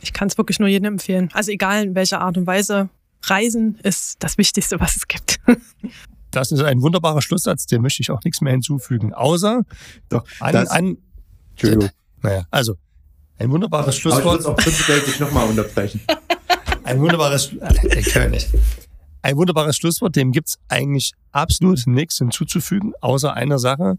Ich kann es wirklich nur jedem empfehlen. Also egal in welcher Art und Weise. Reisen ist das Wichtigste, was es gibt. das ist ein wunderbarer Schlusssatz, dem möchte ich auch nichts mehr hinzufügen. Außer Doch, an, das, an Entschuldigung. naja, also ein wunderbares Aber ich würde Schlusswort. es auch prinzipiell dich nochmal unterbrechen. Ein wunderbares, äh, König. Ein wunderbares Schlusswort, dem gibt's eigentlich absolut nichts hinzuzufügen, außer einer Sache.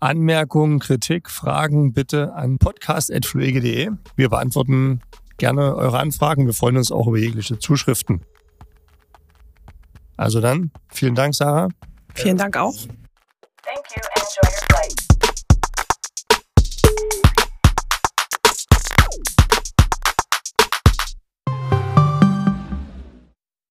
Anmerkungen, Kritik, Fragen bitte an podcast.fluege.de. Wir beantworten gerne eure Anfragen. Wir freuen uns auch über jegliche Zuschriften. Also dann, vielen Dank, Sarah. Vielen Dank auch. Thank you and enjoy your